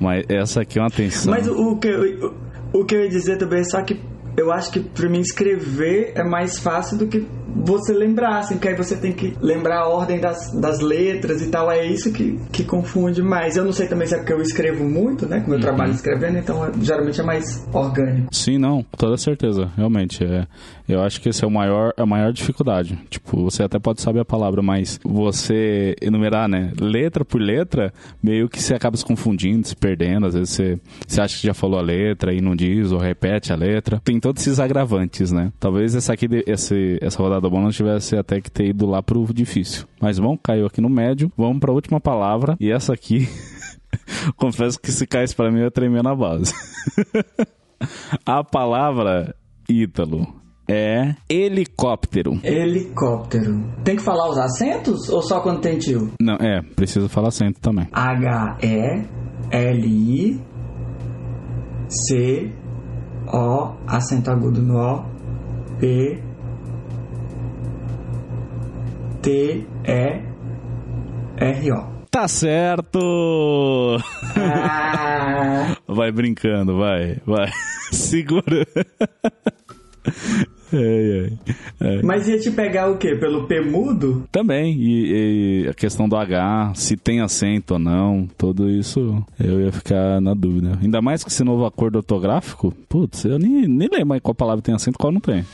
Mas essa aqui é uma atenção. Mas o, o que eu, o, o que eu ia dizer também é só que eu acho que pra mim escrever é mais fácil do que você lembrar, assim, porque aí você tem que lembrar a ordem das, das letras e tal. É isso que, que confunde mais. Eu não sei também se é porque eu escrevo muito, né? Como eu Uhum. trabalho escrevendo, então é- geralmente é mais orgânico. Sim, não, com toda certeza, realmente. É, eu acho que esse é o maior, a maior dificuldade. Tipo, você até pode saber a palavra, mas você enumerar, né, letra por letra, meio que você acaba se confundindo, se perdendo. Às vezes você, você acha que já falou a letra e não diz, ou repete a letra. Tem todos esses agravantes, né? Talvez essa aqui, esse, essa rodada bônus tivesse até que ter ido lá pro difícil. Mas bom, caiu aqui no médio. Vamos pra última palavra. E essa aqui. Confesso que se caísse pra mim eu ia tremer na base. A palavra Ítalo é helicóptero. Helicóptero. Tem que falar os acentos ou só quando tem tio? Não, é, preciso falar acento também. H-E-L-I-C-O, acento agudo no O, P, T-E-R-O. Tá certo! Ah, Vai brincando, vai, vai. Segura. É. mas ia te pegar o quê? Pelo P mudo? Também, e, e a questão do H, se tem acento ou não, tudo isso eu ia ficar na dúvida. Ainda mais que esse novo acordo ortográfico, putz, eu nem, nem lembro qual palavra tem acento e qual não tem.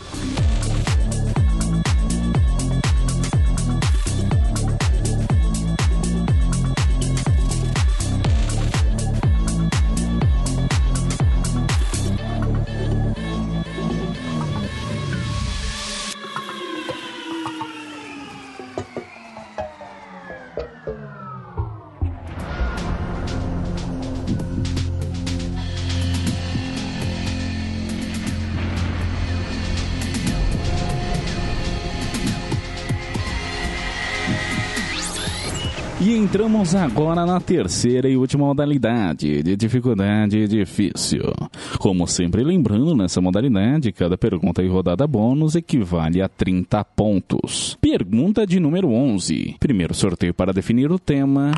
Entramos agora na terceira e última modalidade de dificuldade difícil. Como sempre, lembrando, nessa modalidade, cada pergunta e rodada bônus equivale a 30 pontos. Pergunta de número 11. Primeiro sorteio para definir o tema.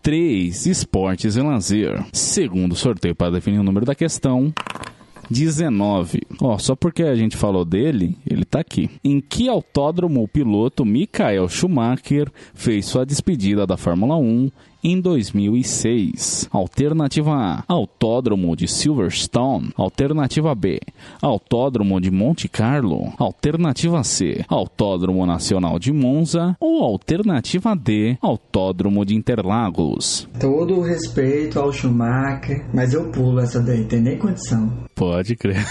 3. Esportes e lazer. Segundo sorteio para definir o número da questão. 19. Ó, só porque a gente falou dele, ele tá aqui. Em que autódromo o piloto Michael Schumacher fez sua despedida da Fórmula 1 em 2006? Alternativa A: Autódromo de Silverstone. Alternativa B: Autódromo de Monte Carlo. Alternativa C: Autódromo Nacional de Monza. Ou alternativa D: Autódromo de Interlagos. Todo o respeito ao Schumacher, mas eu pulo essa daí, tem nem condição. Pode crer.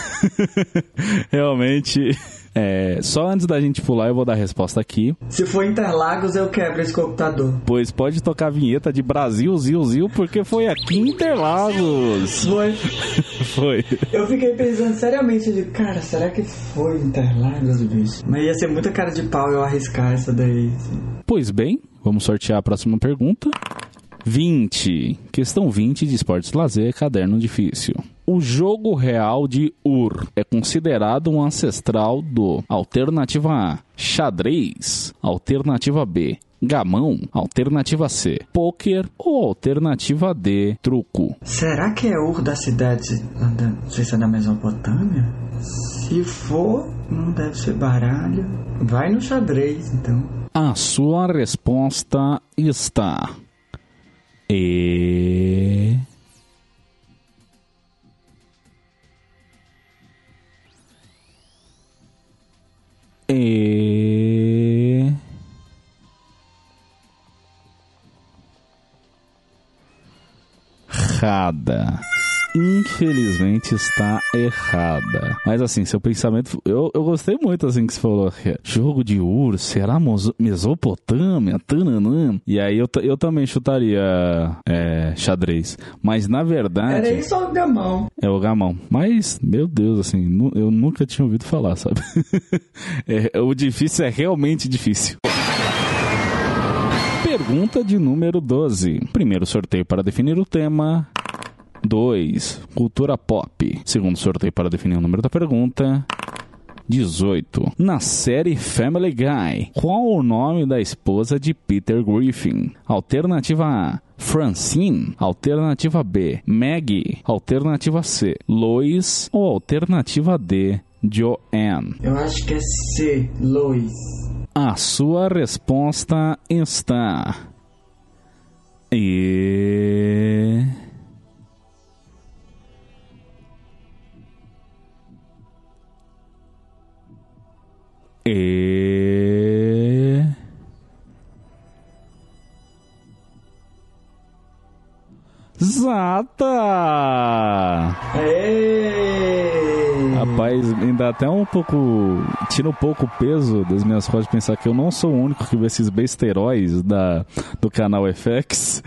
Realmente. É, só antes da gente pular, eu vou dar a resposta aqui. Se for Interlagos, eu quebro esse computador. Pois pode tocar a vinheta de Brasil, Zil, Zil, porque foi aqui em Interlagos. Foi. Foi. Eu fiquei pensando seriamente, de, cara, será que foi Interlagos, bicho? Mas ia ser muita cara de pau eu arriscar essa daí. assim. Pois bem, vamos sortear a próxima pergunta. 20. Questão 20 de esportes e lazer, caderno difícil. O jogo real de Ur é considerado um ancestral do Alternativa A, xadrez. Alternativa B, gamão. Alternativa C, pôquer. Ou alternativa D, truco. Será que é Ur da cidade, não sei se é da Mesopotâmia? Se for, não deve ser baralho. Vai no xadrez, então. A sua resposta está. E. Errada. Infelizmente está errada. Mas assim, seu pensamento. Eu, eu gostei muito assim que você falou. Jogo de Ur, será Mesopotâmia? Tananã. E aí eu, eu também chutaria é, xadrez. Mas na verdade. Era isso ou gamão? É o gamão. Mas, meu Deus, assim, nu- eu nunca tinha ouvido falar, sabe? É, o difícil é realmente difícil. Pergunta de número 12. Primeiro sorteio para definir o tema. 2. Cultura pop. Segundo sorteio para definir o número da pergunta. 18. Na série Family Guy, qual o nome da esposa de Peter Griffin? Alternativa A. Francine. Alternativa B. Maggie. Alternativa C. Lois. Ou alternativa D. Joanne. Eu acho que é C, Lois. A sua resposta está. E. E. Zata! Ei! Rapaz, ainda até um pouco. Tira um pouco o peso das minhas costas de pensar que eu não sou o único que vê esses besteiróis da, do canal FX.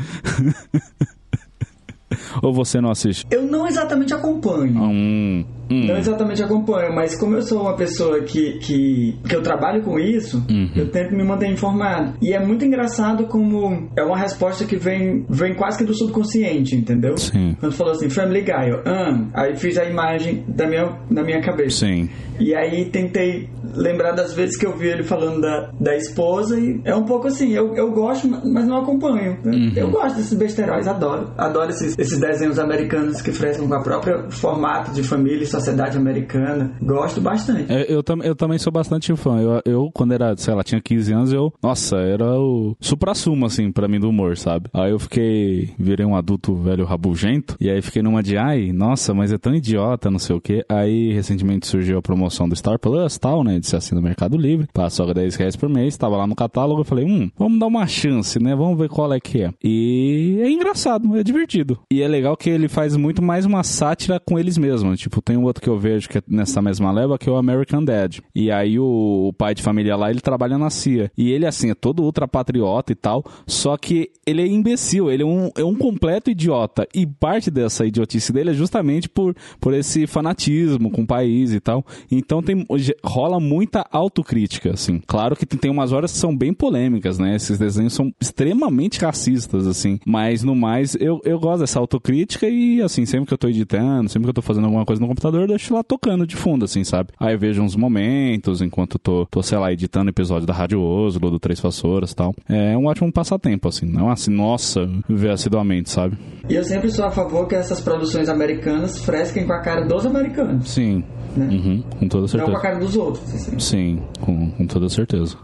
Ou você não assiste? Eu não exatamente acompanho. Hum, hum. Não exatamente acompanho, mas como eu sou uma pessoa que, que, que eu trabalho com isso, Uhum. eu tento me manter informado. E é muito engraçado como é uma resposta que vem, vem quase que do subconsciente, entendeu? Sim. Quando falou assim, Family Guy, eu, ah, aí fiz a imagem da minha, da minha cabeça. Sim. E aí tentei lembrar das vezes que eu vi ele falando da, da esposa e é um pouco assim, eu, eu gosto, mas não acompanho. Uhum. Eu gosto desses besteiróis, adoro. Adoro esses, esses desenhos americanos que frescam com a própria formato de família e sociedade americana. Gosto bastante. É, Eu, tam- eu também sou bastante fã. Eu, eu, quando era, sei lá, tinha 15 anos, eu. Nossa, era o supra-sumo, assim, pra mim do humor, sabe? Aí eu fiquei. Virei um adulto velho rabugento. E aí fiquei numa de, ai, nossa, mas é tão idiota, não sei o quê. Aí recentemente surgiu a promoção do Star Plus tal, né? Ser assim no Mercado Livre. Passou a 10 reais por mês, tava lá no catálogo. Eu falei, hum, vamos dar uma chance, né? Vamos ver qual é que é. E é engraçado, é divertido. E é legal que ele faz muito mais uma sátira com eles mesmos. Tipo, tem um outro que eu vejo que é nessa mesma leva, que é o American Dad. E aí o, o pai de família lá, ele trabalha na CIA. E ele, assim, é todo ultrapatriota e tal, só que ele é imbecil, ele é um, é um completo idiota. E parte dessa idiotice dele é justamente por, por esse fanatismo com o país e tal. Então tem, rola muita autocrítica, assim. Claro que tem, umas horas que são bem polêmicas, né? Esses desenhos são extremamente racistas, assim. Mas no mais, eu, eu gosto dessa autocrítica e, assim, sempre que eu tô editando, sempre que eu tô fazendo alguma coisa no computador, eu deixo lá tocando de fundo, assim, sabe? Aí eu vejo uns momentos enquanto eu tô, tô, sei lá, editando episódio da Rádio Oslo, do Três Vassouras e tal. É um ótimo passatempo, assim. Não assim, nossa, ver assiduamente, sabe? E eu sempre sou a favor que essas produções americanas fresquem com a cara dos americanos, Sim. né? Uhum, com toda Não com a certeza. cara dos outros. Assim. Sim, com, com toda certeza.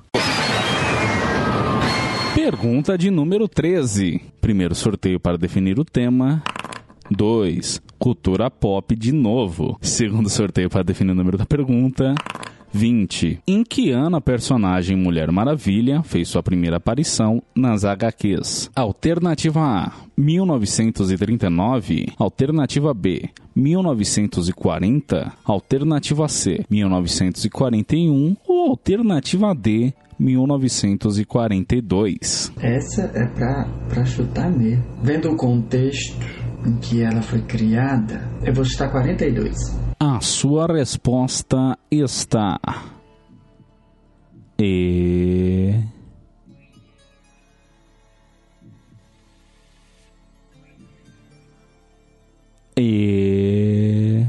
Pergunta de número 13. Primeiro sorteio para definir o tema. 2. Cultura pop de novo. Segundo sorteio para definir o número da pergunta. 20. Em que ano a personagem Mulher Maravilha fez sua primeira aparição nas HQs? Alternativa A, 1939. Alternativa B, 1940. Alternativa C, 1941. Ou alternativa D, 1942. Essa é pra, pra chutar mesmo. Vendo o contexto em que ela foi criada, eu vou chutar 42. A sua resposta está. E. E.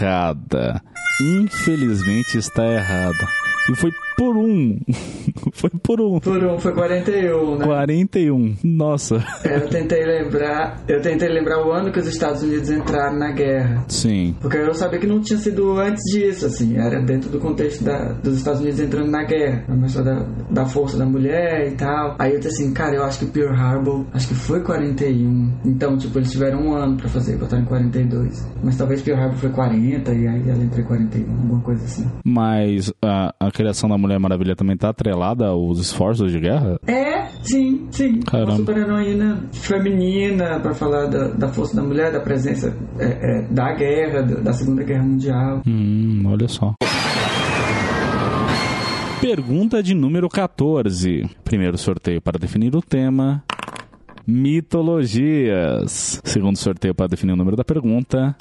Errada. Infelizmente está errada. E foi por um. foi por um. Por um foi 41, né? 41. Nossa. Eu tentei lembrar, eu tentei lembrar o ano que os Estados Unidos entraram na guerra. Sim. Porque eu sabia que não tinha sido antes disso, assim, era dentro do contexto da- dos Estados Unidos entrando na guerra, a questão da, da força da mulher e tal. Aí eu disse assim, cara, eu acho que Pearl Harbor, acho que foi 41. Então, tipo, eles tiveram um ano pra fazer, botaram em 42. Mas talvez Pearl Harbor foi 40 e aí ela entrou em 41, alguma coisa assim. Mas a, a criação da Mulher Maravilha também tá atrelada aos esforços de guerra? É, sim, sim. Caramba. Uma super-heroína feminina pra falar da, da força da mulher, da presença é, é, da guerra, da, da Segunda Guerra Mundial. Hum, olha só. Pergunta de número 14. Primeiro sorteio para definir o tema. Mitologias. Segundo sorteio para definir o número da pergunta.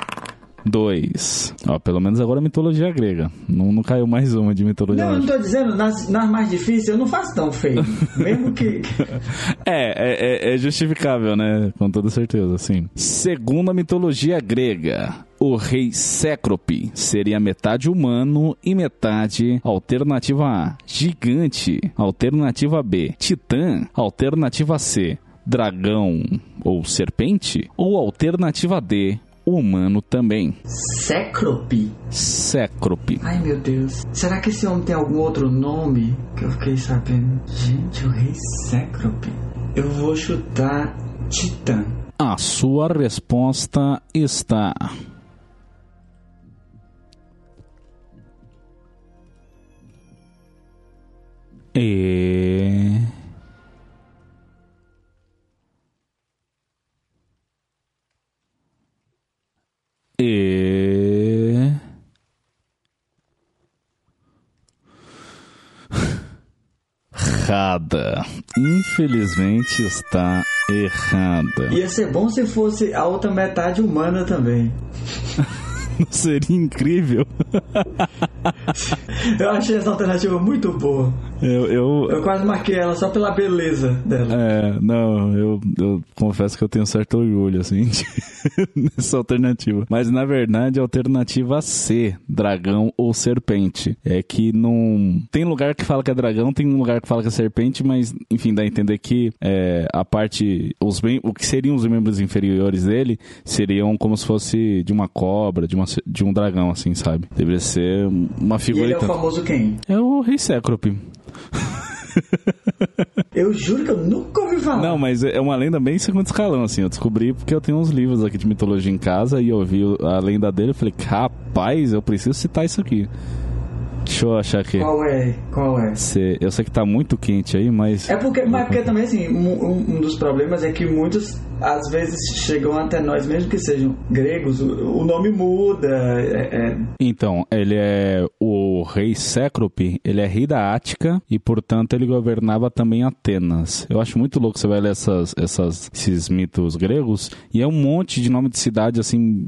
2. Ó, pelo menos agora mitologia grega. Não, não caiu mais uma de mitologia Não, eu não tô dizendo, nas, nas mais difíceis eu não faço tão feio. Mesmo que. É, é, é- é justificável, né? Com toda certeza, sim. Segundo a mitologia grega, o rei Cécrope seria metade humano e metade alternativa A, gigante, alternativa B, titã, alternativa C, dragão ou serpente? Ou alternativa D, humano também? Cécrope? Cécrope. Ai meu Deus. Será que esse homem tem algum outro nome que eu fiquei sabendo? Gente, o rei Cécrope. Eu vou chutar Titã. A sua resposta está. Errada. Infelizmente está errada. Ia ser bom se fosse a outra metade humana também. Não seria incrível? Eu achei essa alternativa muito boa. Eu, eu, Eu quase marquei ela só pela beleza dela. É, não, eu, eu confesso que eu tenho certo orgulho, assim, nessa alternativa. Mas, na verdade, a alternativa C, dragão ou serpente. É que não... Tem lugar que fala que é dragão, tem lugar que fala que é serpente, mas, enfim, dá a entender que é, a parte... Os mem- o que seriam os membros inferiores dele seriam como se fosse de uma cobra, de, uma, de um dragão, assim, sabe? Deveria ser uma E ele é o famoso quem? É o Rei Cécrope. Eu juro que eu nunca ouvi falar. Não, mas é uma lenda bem segundo escalão, assim. Eu descobri porque eu tenho uns livros aqui de mitologia em casa e eu vi a lenda dele e falei, rapaz, eu preciso citar isso aqui. Deixa eu achar aqui. Qual é? Qual é? Cê- eu sei que tá muito quente aí, mas. É porque, mas porque também, assim, um- um dos problemas é que muitos, às vezes, chegam até nós, mesmo que sejam gregos, o, nome muda. é- é- Então, ele é o rei Cécrope, ele é rei da Ática e, portanto, ele governava também Atenas. Eu acho muito louco você vai ler essas, essas, esses mitos gregos e é um monte de nome de cidade, assim,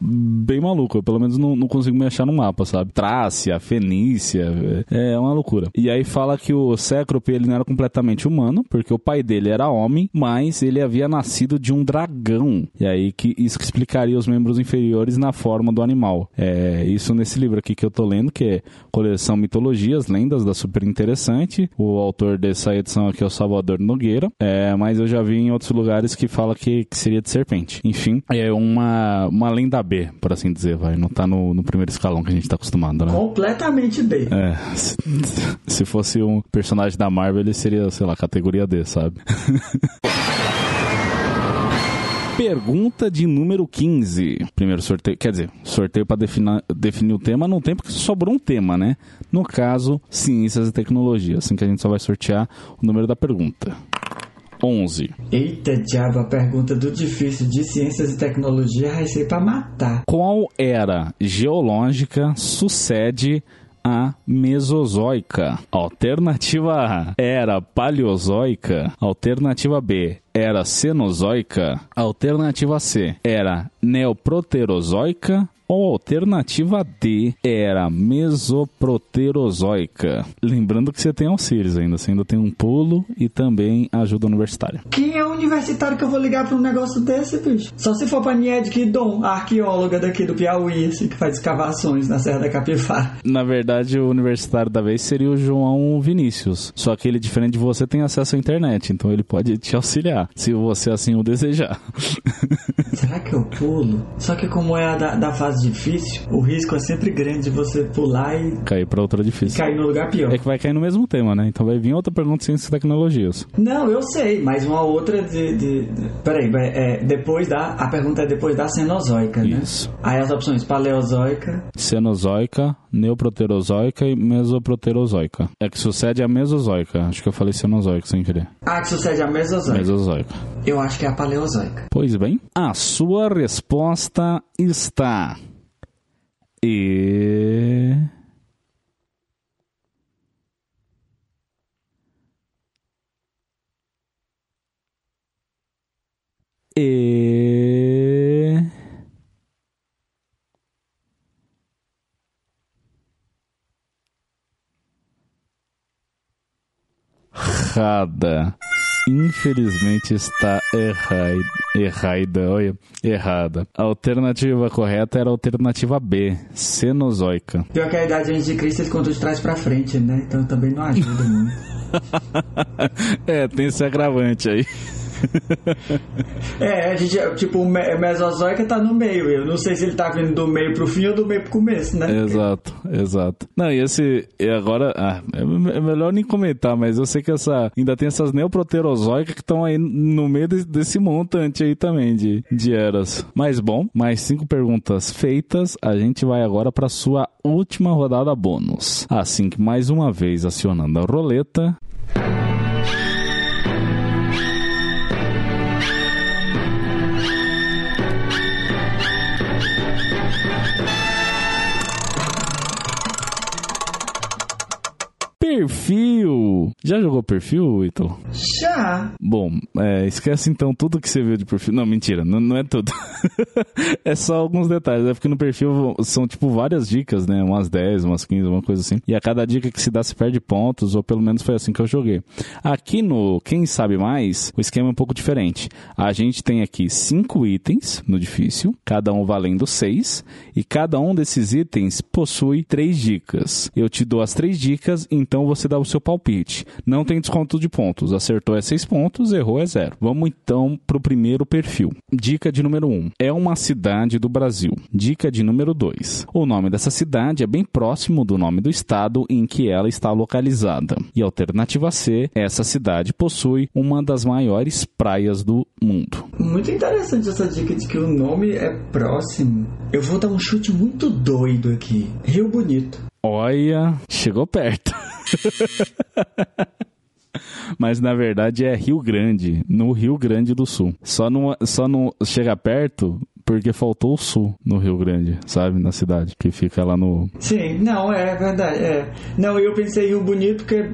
bem maluco. Eu, pelo menos, não, não consigo me achar no mapa, sabe? Trácia, Fenícia, é uma loucura. E aí fala que o Cécrope, ele não era completamente humano, porque o pai dele era homem, mas ele havia nascido de um dragão. E aí que isso que explicaria os membros inferiores na forma do animal. É isso nesse livro aqui que eu tô lendo, que é Coleção Mitologias, Lendas, da Super Interessante. O autor dessa edição aqui é o Salvador Nogueira, é, mas eu já vi em outros lugares que fala que, que seria de serpente. Enfim, é uma, uma lenda B, por assim dizer, vai. Não tá no, no primeiro escalão que a gente tá acostumado, né? completamente B. É, se, se fosse um personagem da Marvel, ele seria, sei lá, categoria D, sabe? Pergunta de número 15. Primeiro sorteio, quer dizer, sorteio para definir, definir o tema não tem porque sobrou um tema, né? No caso, ciências e tecnologia. Assim que a gente só vai sortear o número da pergunta. 11. Eita diabo, a pergunta do difícil de ciências e tecnologia vai ser pra matar. Qual era geológica sucede a Mesozoica? Alternativa A era Paleozoica. Alternativa B era Cenozoica. Alternativa C era Neoproterozoica. Ou alternativa D era Mesoproterozoica. Lembrando que você tem auxílios ainda, você ainda tem um pulo e também ajuda universitária. Quem é o universitário que eu vou ligar pra um negócio desse, bicho? Só se for pra Nied Kidon, a arqueóloga daqui do Piauí, assim, que faz escavações na Serra da Capivara. Na verdade, o universitário da vez seria o João Vinícius. Só que ele, diferente de você, tem acesso à internet. Então ele pode te auxiliar, se você assim o desejar. Será que eu pulo? Só que como é a da, da fase difícil, o risco é sempre grande de você pular e Cair pra outra difícil. cair no lugar pior. É que vai cair no mesmo tema, né? Então vai vir outra pergunta de ciências e tecnologias. Não, eu sei, mas uma outra de. de, de- peraí, vai- é, depois da. A pergunta é depois da Cenozoica, né? Isso. Aí as opções: Paleozoica. Cenozoica, Neoproterozoica e Mesoproterozoica. É que sucede a Mesozoica. Acho que eu falei Cenozoica sem querer. Ah, que sucede a Mesozoica. Mesozoica. Eu acho que é a Paleozoica. Pois bem, a sua resposta está. E. E. Errada. Infelizmente está errada. Olha, errada. A alternativa correta era a alternativa B, Cenozoica. Pior que a idade antes de Cristo eles contam de trás pra frente, né? Então também não ajuda muito. é, tem esse agravante aí. É, a gente, tipo, o Mesozoica tá no meio. Eu não sei se ele tá vindo do meio pro fim ou do meio pro começo, né? Exato, exato. Não, e esse. E agora. Ah, é, é melhor nem comentar, mas eu sei que essa. Ainda tem essas neoproterozoicas que estão aí no meio desse, desse montante aí também de, de eras. Mas bom, mais cinco perguntas feitas. A gente vai agora para sua última rodada bônus. Assim que mais uma vez acionando a roleta. Perfil. Já jogou perfil, Ítalo? Já. Bom, é, esquece então tudo que você viu de perfil. Não, mentira, não, não é tudo. é só alguns detalhes. É porque no perfil são tipo várias dicas, né? Umas 10, umas 15, uma coisa assim. E a cada dica que se dá, se perde pontos, ou pelo menos foi assim que eu joguei. Aqui no Quem Sabe Mais, o esquema é um pouco diferente. A gente tem aqui cinco itens no difícil, cada um valendo seis, e cada um desses itens possui três dicas. Eu te dou as três dicas, então você dá o seu palpite. Não tem desconto de pontos. Acertou é 6 pontos, errou é 0. Vamos então para o primeiro perfil. Dica de número 1. Um, é uma cidade do Brasil. Dica de número 2. O nome dessa cidade é bem próximo do nome do estado em que ela está localizada. E alternativa C, essa cidade possui uma das maiores praias do mundo. Muito interessante essa dica de que o nome é próximo. Eu vou dar um chute muito doido aqui. Rio Bonito. Olha, chegou perto. Mas na verdade é Rio Grande, no Rio Grande do Sul. Só não, só não chega perto porque faltou o sul no Rio Grande, sabe? Na cidade, que fica lá no. Sim, não, é verdade. É. Não, eu pensei em Rio Bonito porque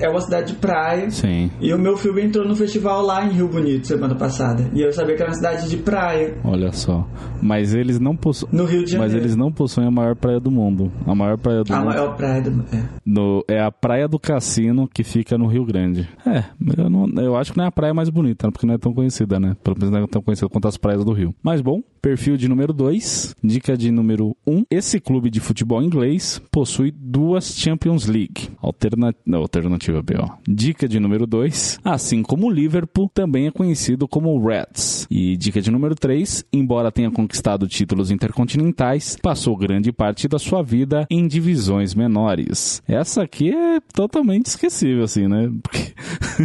é uma cidade de praia. Sim. E o meu filme entrou no festival lá em Rio Bonito semana passada. E eu sabia que era uma cidade de praia. Olha só. Mas eles não possuem. No Rio de Janeiro. Mas eles não possuem a maior praia do mundo. A maior praia do a mundo. A maior praia do mundo. É. No, é a Praia do Cassino, que fica no Rio Grande. É, eu, não, eu acho que não é a praia mais bonita, porque não é tão conhecida, né? Pelo menos não é tão conhecida quanto as praias do Rio. Mas bom, perfil de número 2, dica de número 1. Um, esse clube de futebol inglês possui duas Champions League. Alterna... Não, alternativa B, ó. Dica de número 2. Assim como o Liverpool, também é conhecido como Reds. E dica de número 3. Embora tenha conquistado títulos intercontinentais, passou grande parte da sua vida em divisões menores. Essa aqui é totalmente esquecível, assim, né? Porque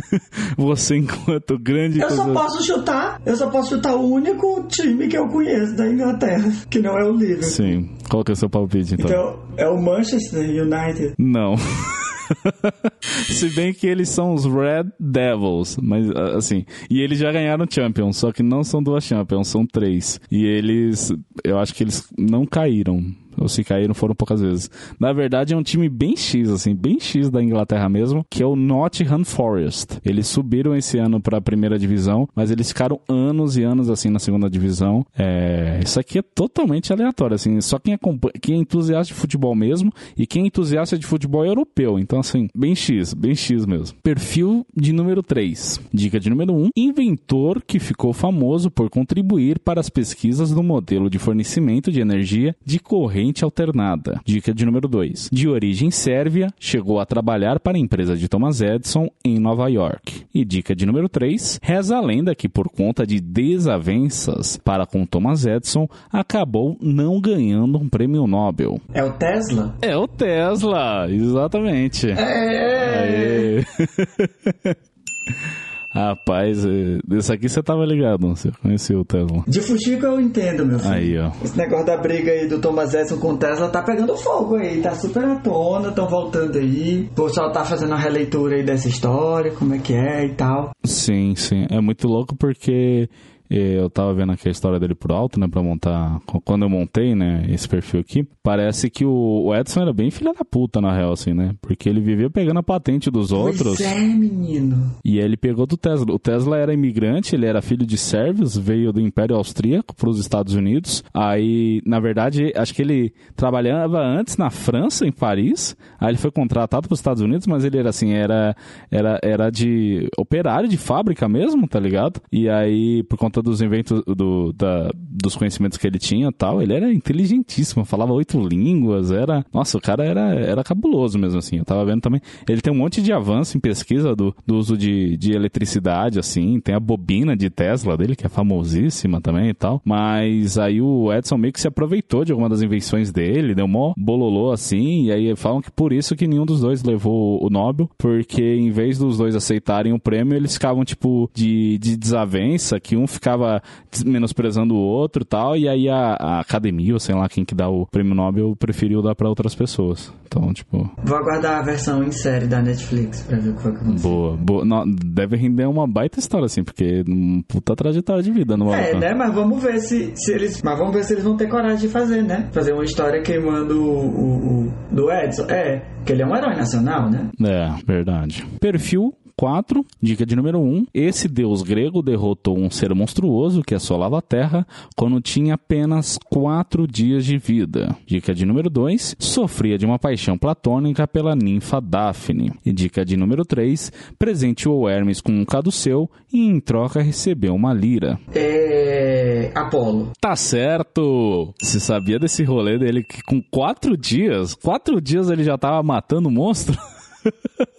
você, enquanto grande. Eu só posso chutar, eu só posso chutar o único time que eu conheço da Inglaterra, que não é o Liverpool. Sim. Qual que é o seu palpite, então? Então, é o Manchester United? Não. Se bem que eles são os Red Devils, mas assim, e eles já ganharam Champions, só que não são duas Champions, são três. E eles, eu acho que eles não caíram ou se caíram foram poucas vezes. Na verdade, é um time bem X, assim, bem X da Inglaterra mesmo, que é o Nottingham Forest. Eles subiram esse ano para a primeira divisão, mas eles ficaram anos e anos assim na segunda divisão. É... Isso aqui é totalmente aleatório, assim, só quem, acompanha, quem é entusiasta de futebol mesmo e quem é entusiasta de futebol europeu. Então, assim, bem X, bem X mesmo. Perfil de número 3. Dica de número 1. Inventor que ficou famoso por contribuir para as pesquisas do modelo de fornecimento de energia de corrente corrente alternada. Dica de número 2. De origem sérvia, chegou a trabalhar para a empresa de Thomas Edison em Nova York. E dica de número 3. Reza a lenda que por conta de desavenças para com Thomas Edison, acabou não ganhando um prêmio Nobel. É o Tesla? É o Tesla, exatamente. É. Rapaz, isso aqui você tava ligado, você conhecia o Tesla. De Fuxico eu entendo, meu filho. Aí, ó. Esse negócio da briga aí do Thomas Edison com o Tesla tá pegando fogo aí, tá super à tona, estão voltando aí. O pessoal tá fazendo uma releitura aí dessa história, como é que é e tal. Sim, sim. É muito louco porque eu tava vendo aqui a história dele por alto, né, pra montar. Quando eu montei, né, esse perfil aqui, parece que o Edson era bem filha da puta, na real, assim, né? Porque ele vivia pegando a patente dos outros. Pois é, menino. E ele pegou do Tesla. O Tesla era imigrante, ele era filho de sérvios, veio do Império Austríaco pros Estados Unidos. Aí, na verdade, acho que ele trabalhava antes na França, em Paris. Aí ele foi contratado pros Estados Unidos, mas ele era assim, era, era, era de operário de fábrica mesmo, tá ligado? E aí, por conta conta dos inventos, do, da, dos conhecimentos que ele tinha tal, ele era inteligentíssimo, falava oito línguas, era. Nossa, o cara era, era cabuloso mesmo, assim. Eu tava vendo também. Ele tem um monte de avanço em pesquisa do, do uso de, de eletricidade, assim. Tem a bobina de Tesla dele, que é famosíssima também e tal. Mas aí o Edson meio que se aproveitou de alguma das invenções dele, deu mó bololô assim, e aí falam que por isso que nenhum dos dois levou o Nobel, porque em vez dos dois aceitarem o prêmio, eles ficavam, tipo, de, de desavença, que um ficava menosprezando o outro tal, e aí a, a academia, ou sei lá quem que dá o prêmio Nobel, preferiu dar para outras pessoas. Então, tipo. Vou aguardar a versão em série da Netflix pra ver o que foi que aconteceu. Boa, boa. Não, deve render uma baita história, assim, porque um puta trajetória de vida no É, né? Mas vamos ver se, se eles. Mas vamos ver se eles vão ter coragem de fazer, né? Fazer uma história queimando o, o, o do Edson. É, que ele é um herói nacional, né? É, verdade. Perfil 4, dica de número 1. Esse deus grego derrotou um ser monstruoso que assolava a terra quando tinha apenas 4 dias de vida. Dica de número 2. Sofria de uma paixão platônica pela ninfa Daphne. E dica de número 3. Presenteou Hermes com um caduceu e em troca recebeu uma lira. É. Apolo. Tá certo! Você sabia desse rolê dele que com 4 dias, 4 dias ele já tava matando monstro?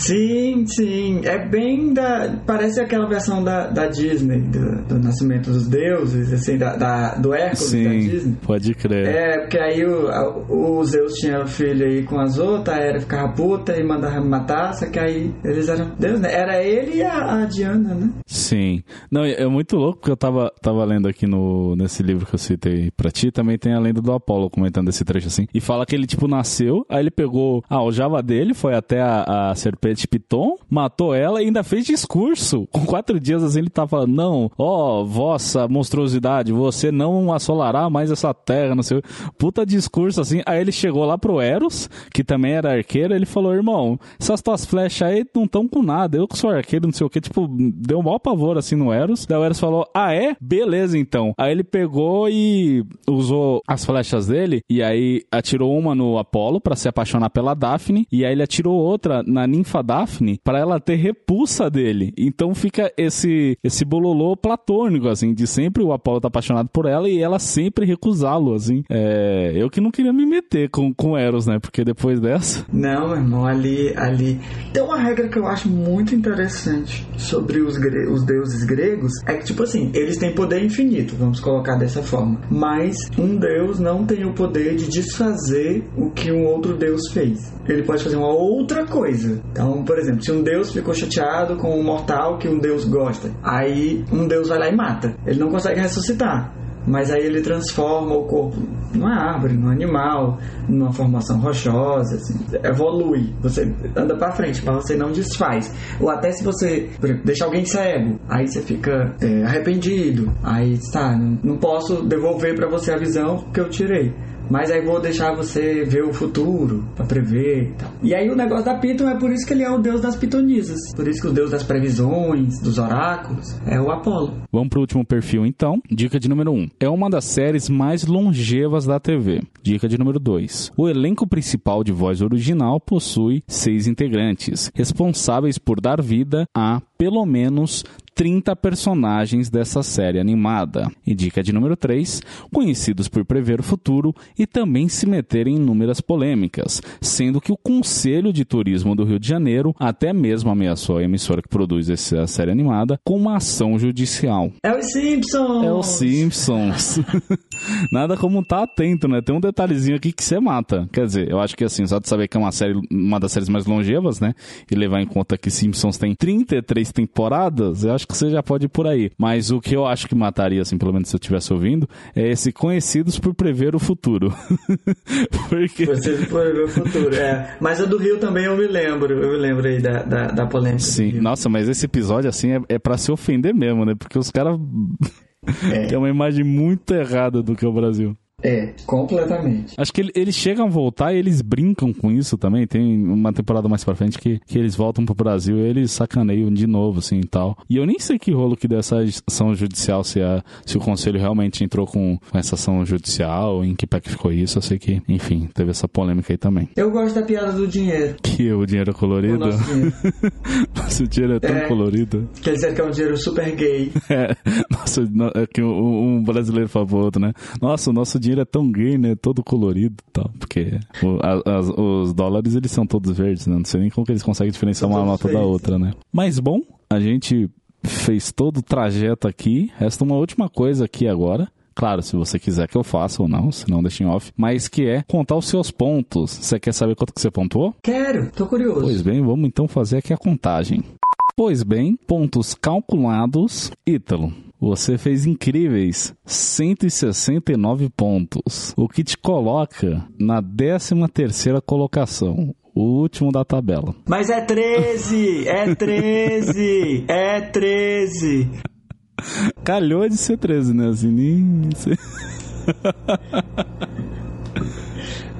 Sim, sim. É bem da. Parece aquela versão da, da Disney, do, do Nascimento dos Deuses, assim, da, da do Hércules Sim, da Disney. Pode crer. É, porque aí o, o Zeus tinha filho aí com as outras, a Hera ficava puta e mandava matar, só que aí eles eram Deus, né? Era ele e a, a Diana, né? Sim. Não, é é muito louco porque eu tava, tava lendo aqui no, nesse livro que eu citei pra ti, também tem a lenda do Apolo comentando esse trecho assim. E fala que ele, tipo, nasceu, aí ele pegou a aljava dele, foi até a, a serpente Piton, matou ela e ainda fez discurso. Com quatro dias assim ele tá falando, não, ó, vossa monstruosidade, você não assolará mais essa terra, não sei Puta discurso assim. Aí ele chegou lá pro Eros, que também era arqueiro, ele falou, irmão, essas tuas flechas aí não estão com nada, eu que sou arqueiro, não sei o que, tipo, deu um maior pavor assim no Eros. Daí o Eros falou, ah é? Beleza então. Aí ele pegou e usou as flechas dele, e aí atirou uma no Apolo pra se apaixonar pela Daphne, e aí ele atirou outra na ninfa Daphne pra ela ter repulsa dele. Então fica esse esse bololô platônico, assim, de sempre o Apolo tá apaixonado por ela e ela sempre recusá-lo, assim. É, eu que não queria me meter com, com Eros, né? Porque depois dessa. Não, irmão, ali, ali. Tem uma regra que eu acho muito interessante sobre os, gre- os deuses gregos, é que, tipo assim, eles têm poder infinito, vamos colocar dessa forma. Mas um deus não tem o poder de desfazer o que um outro deus fez. Ele pode fazer uma outra coisa. Então, por exemplo, se um deus ficou chateado com um mortal que um deus gosta, aí um deus vai lá e mata. Ele não consegue ressuscitar. Mas aí ele transforma o corpo numa árvore, num animal, numa formação rochosa, assim, evolui. Você anda pra frente, mas você não desfaz. Ou até se você, exemplo, deixa alguém cego, aí você fica é, arrependido. Aí tá, não, não posso devolver pra você a visão que eu tirei. Mas aí vou deixar você ver o futuro, pra prever e tal. E aí o negócio da Piton é por isso que ele é o deus das pitonisas. Por isso que o deus das previsões, dos oráculos, é o Apolo. Vamos pro último perfil então. Dica de número 1. Um. É uma das séries mais longevas da TV. Dica de número 2. O elenco principal de voz original possui seis integrantes, responsáveis por dar vida a pelo menos 30 personagens dessa série animada. E dica de número 3, conhecidos por prever o futuro e também se meter em inúmeras polêmicas, sendo que o Conselho de Turismo do Rio de Janeiro até mesmo ameaçou a emissora que produz essa série animada com uma ação judicial. É os Simpsons! É os Simpsons. Nada como tá atento, né? Tem um detalhezinho aqui que você mata. Quer dizer, eu acho que assim, só de saber que é uma série, uma das séries mais longevas, né? E levar em conta que Simpsons tem 33 temporadas, eu acho você já pode ir por aí. Mas o que eu acho que mataria, assim, pelo menos se eu estivesse ouvindo, é esse conhecidos por prever o futuro. Porque. Você foi ver o futuro, é. Mas a do Rio também eu me lembro, eu me lembro aí da, da, da polêmica. Sim, nossa, mas esse episódio, assim, é, é para se ofender mesmo, né? Porque os caras. É. Tem uma imagem muito errada do que é o Brasil. É, completamente. Acho que ele- eles chegam a voltar e eles brincam com isso também. Tem uma temporada mais pra frente que, que eles voltam pro Brasil e eles sacaneiam de novo, assim e tal. E eu nem sei que rolo que deu essa ação judicial, se, a, se o conselho realmente entrou com, com essa ação judicial, em que pé que ficou isso. Eu sei que, enfim, teve essa polêmica aí também. Eu gosto da piada do dinheiro. Que o dinheiro O colorido. nosso dinheiro. Nosso dinheiro é tão É. colorido. Quer dizer que é um dinheiro super gay. É, nossa, no- é que um, um brasileiro falou pro outro, né? Nossa, o nosso dinheiro é tão gay, né? Todo colorido e tal. Porque o- a- as- os dólares, eles são todos verdes, né? Não sei nem como que eles conseguem diferenciar uma nota da outra, né? Mas bom, a gente fez todo o trajeto aqui. Resta uma última coisa aqui agora. Claro, se você quiser que eu faça ou não, se não deixa em off. Mas que é contar os seus pontos. Você quer saber quanto que você pontuou? Quero, tô curioso. Pois bem, vamos então fazer aqui a contagem. Pois bem, pontos calculados. Ítalo, você fez incríveis 169 pontos, o que te coloca na 13 terceira colocação, o último da tabela. Mas é 13! É 13! É 13! Calhou de ser 13, né? Assim, nem...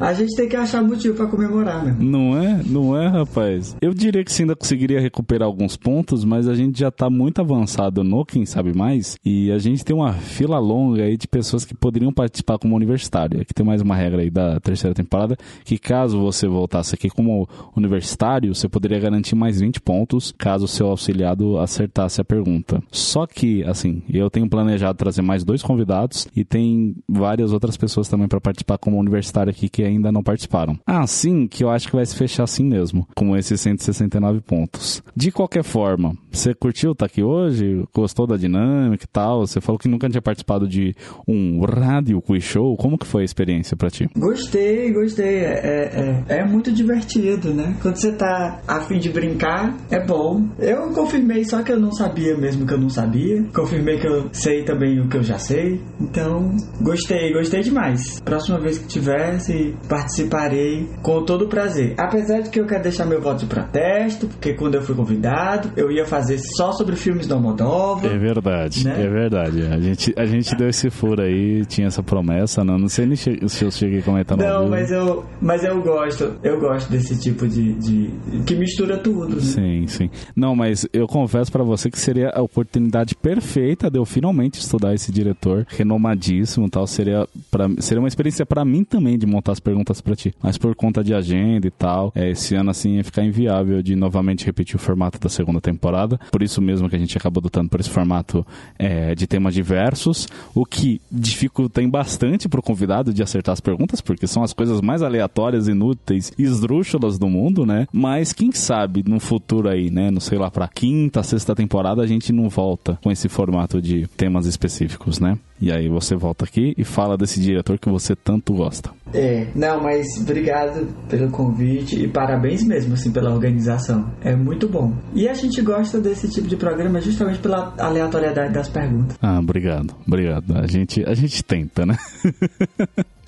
A gente tem que achar motivo pra comemorar, meu. Não é? Não é, rapaz? Eu diria que você ainda conseguiria recuperar alguns pontos, mas a gente já tá muito avançado no Quem Sabe Mais e a gente tem uma fila longa aí de pessoas que poderiam participar como universitário. Aqui tem mais uma regra aí da terceira temporada, que caso você voltasse aqui como universitário, você poderia garantir mais 20 pontos caso o seu auxiliado acertasse a pergunta. Só que, assim, eu tenho planejado trazer mais dois convidados e tem várias outras pessoas também para participar como universitário aqui que ainda não participaram. Assim que eu acho que vai se fechar assim mesmo, com esses 169 pontos. De qualquer forma, você curtiu estar aqui hoje? Gostou da dinâmica e tal? Você falou que nunca tinha participado de um rádio quiz show. Como que foi a experiência para ti? Gostei, gostei. É, é, é muito divertido, né? Quando você tá a fim de brincar, é bom. Eu confirmei só que eu não sabia mesmo que eu não sabia. Confirmei que eu sei também o que eu já sei. Então, gostei, gostei demais. Próxima vez que tivesse, participarei com todo prazer. Apesar de que eu quero deixar meu voto de protesto, porque quando eu fui convidado, eu ia fazer só sobre filmes do Almodóvar. É verdade, Né? é verdade. A gente, a gente deu esse furo aí, tinha essa promessa, não, não sei nem se eu cheguei comentando. ao Não, mas eu, mas eu gosto, eu gosto desse tipo de, de que mistura tudo, né? Sim, sim. Não, mas eu confesso pra você que seria a oportunidade perfeita de eu finalmente estudar esse diretor renomadíssimo tal. Seria, pra, seria uma experiência pra mim também de montar as perguntas pra ti. Mas por conta de agenda e tal, é, esse ano assim ia ficar inviável de novamente repetir o formato da segunda temporada. Por isso mesmo que a gente acabou adotando por esse formato é, de temas diversos, o que dificulta bastante pro convidado de acertar as perguntas, porque são as coisas mais aleatórias, inúteis esdrúxulas do mundo, né? Mas quem sabe no futuro aí, né? Não sei lá, pra quinta, sexta temporada a gente não volta com esse formato de temas específicos, né? E aí você volta aqui e fala desse diretor que você tanto gosta. É, não, mas obrigado pelo convite e parabéns mesmo, assim, pela organização. É muito bom. E a gente gosta desse tipo de programa justamente pela aleatoriedade das perguntas. Ah, obrigado, obrigado. A gente, a gente tenta, né?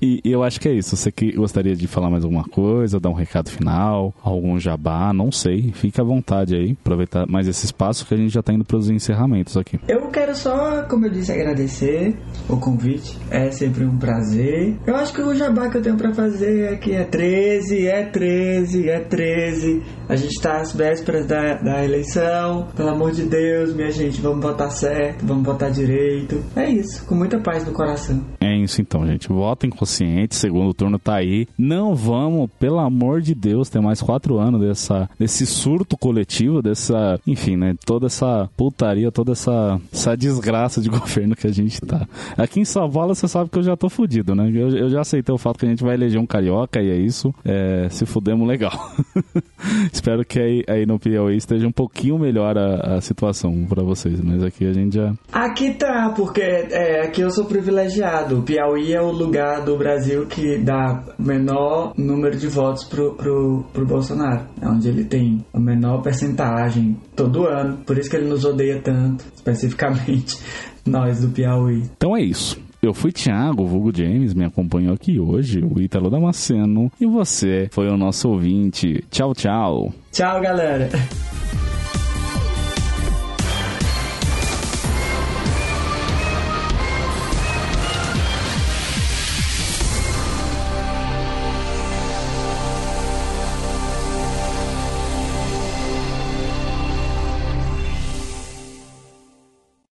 e, e eu acho que é isso. Você que gostaria de falar mais alguma coisa, dar um recado final, algum jabá, não sei. Fique à vontade aí, aproveitar mais esse espaço que a gente já tá indo para os encerramentos aqui. Eu quero só, como eu disse, agradecer o convite. É sempre um prazer. Eu acho que o jabá que eu tenho pra fazer é que é 13, é 13, é 13. A gente tá às vésperas da, da eleição. Pelo amor de Deus, minha gente, vamos votar certo, vamos votar direito. É isso, com muita paz no coração. É isso então, gente. Votem consciente, segundo turno tá aí. Não vamos, pelo amor de Deus, ter mais quatro anos dessa, desse surto coletivo, dessa, enfim, né? Toda essa putaria, toda essa, essa desgraça de governo que a gente tá. Aqui em Paulo, você sabe que eu já tô fudido, né? Eu, eu já aceitei o fato que a gente vai eleger um carioca e é isso. É, se fudemos legal. Espero que aí, aí no Piauí esteja um pouquinho melhor a, a situação pra vocês, mas aqui a gente já. Aqui tá, porque é, aqui eu sou privilegiado. O Piauí é o lugar do Brasil que dá menor número de votos pro, pro, pro Bolsonaro. É onde ele tem a menor percentagem todo ano. Por isso que ele nos odeia tanto, especificamente nós do Piauí. Então é isso. Eu fui Thiago, o vulgo James, me acompanhou aqui hoje, o Ítalo Damasceno, e você foi o nosso ouvinte. Tchau, tchau. Tchau, galera.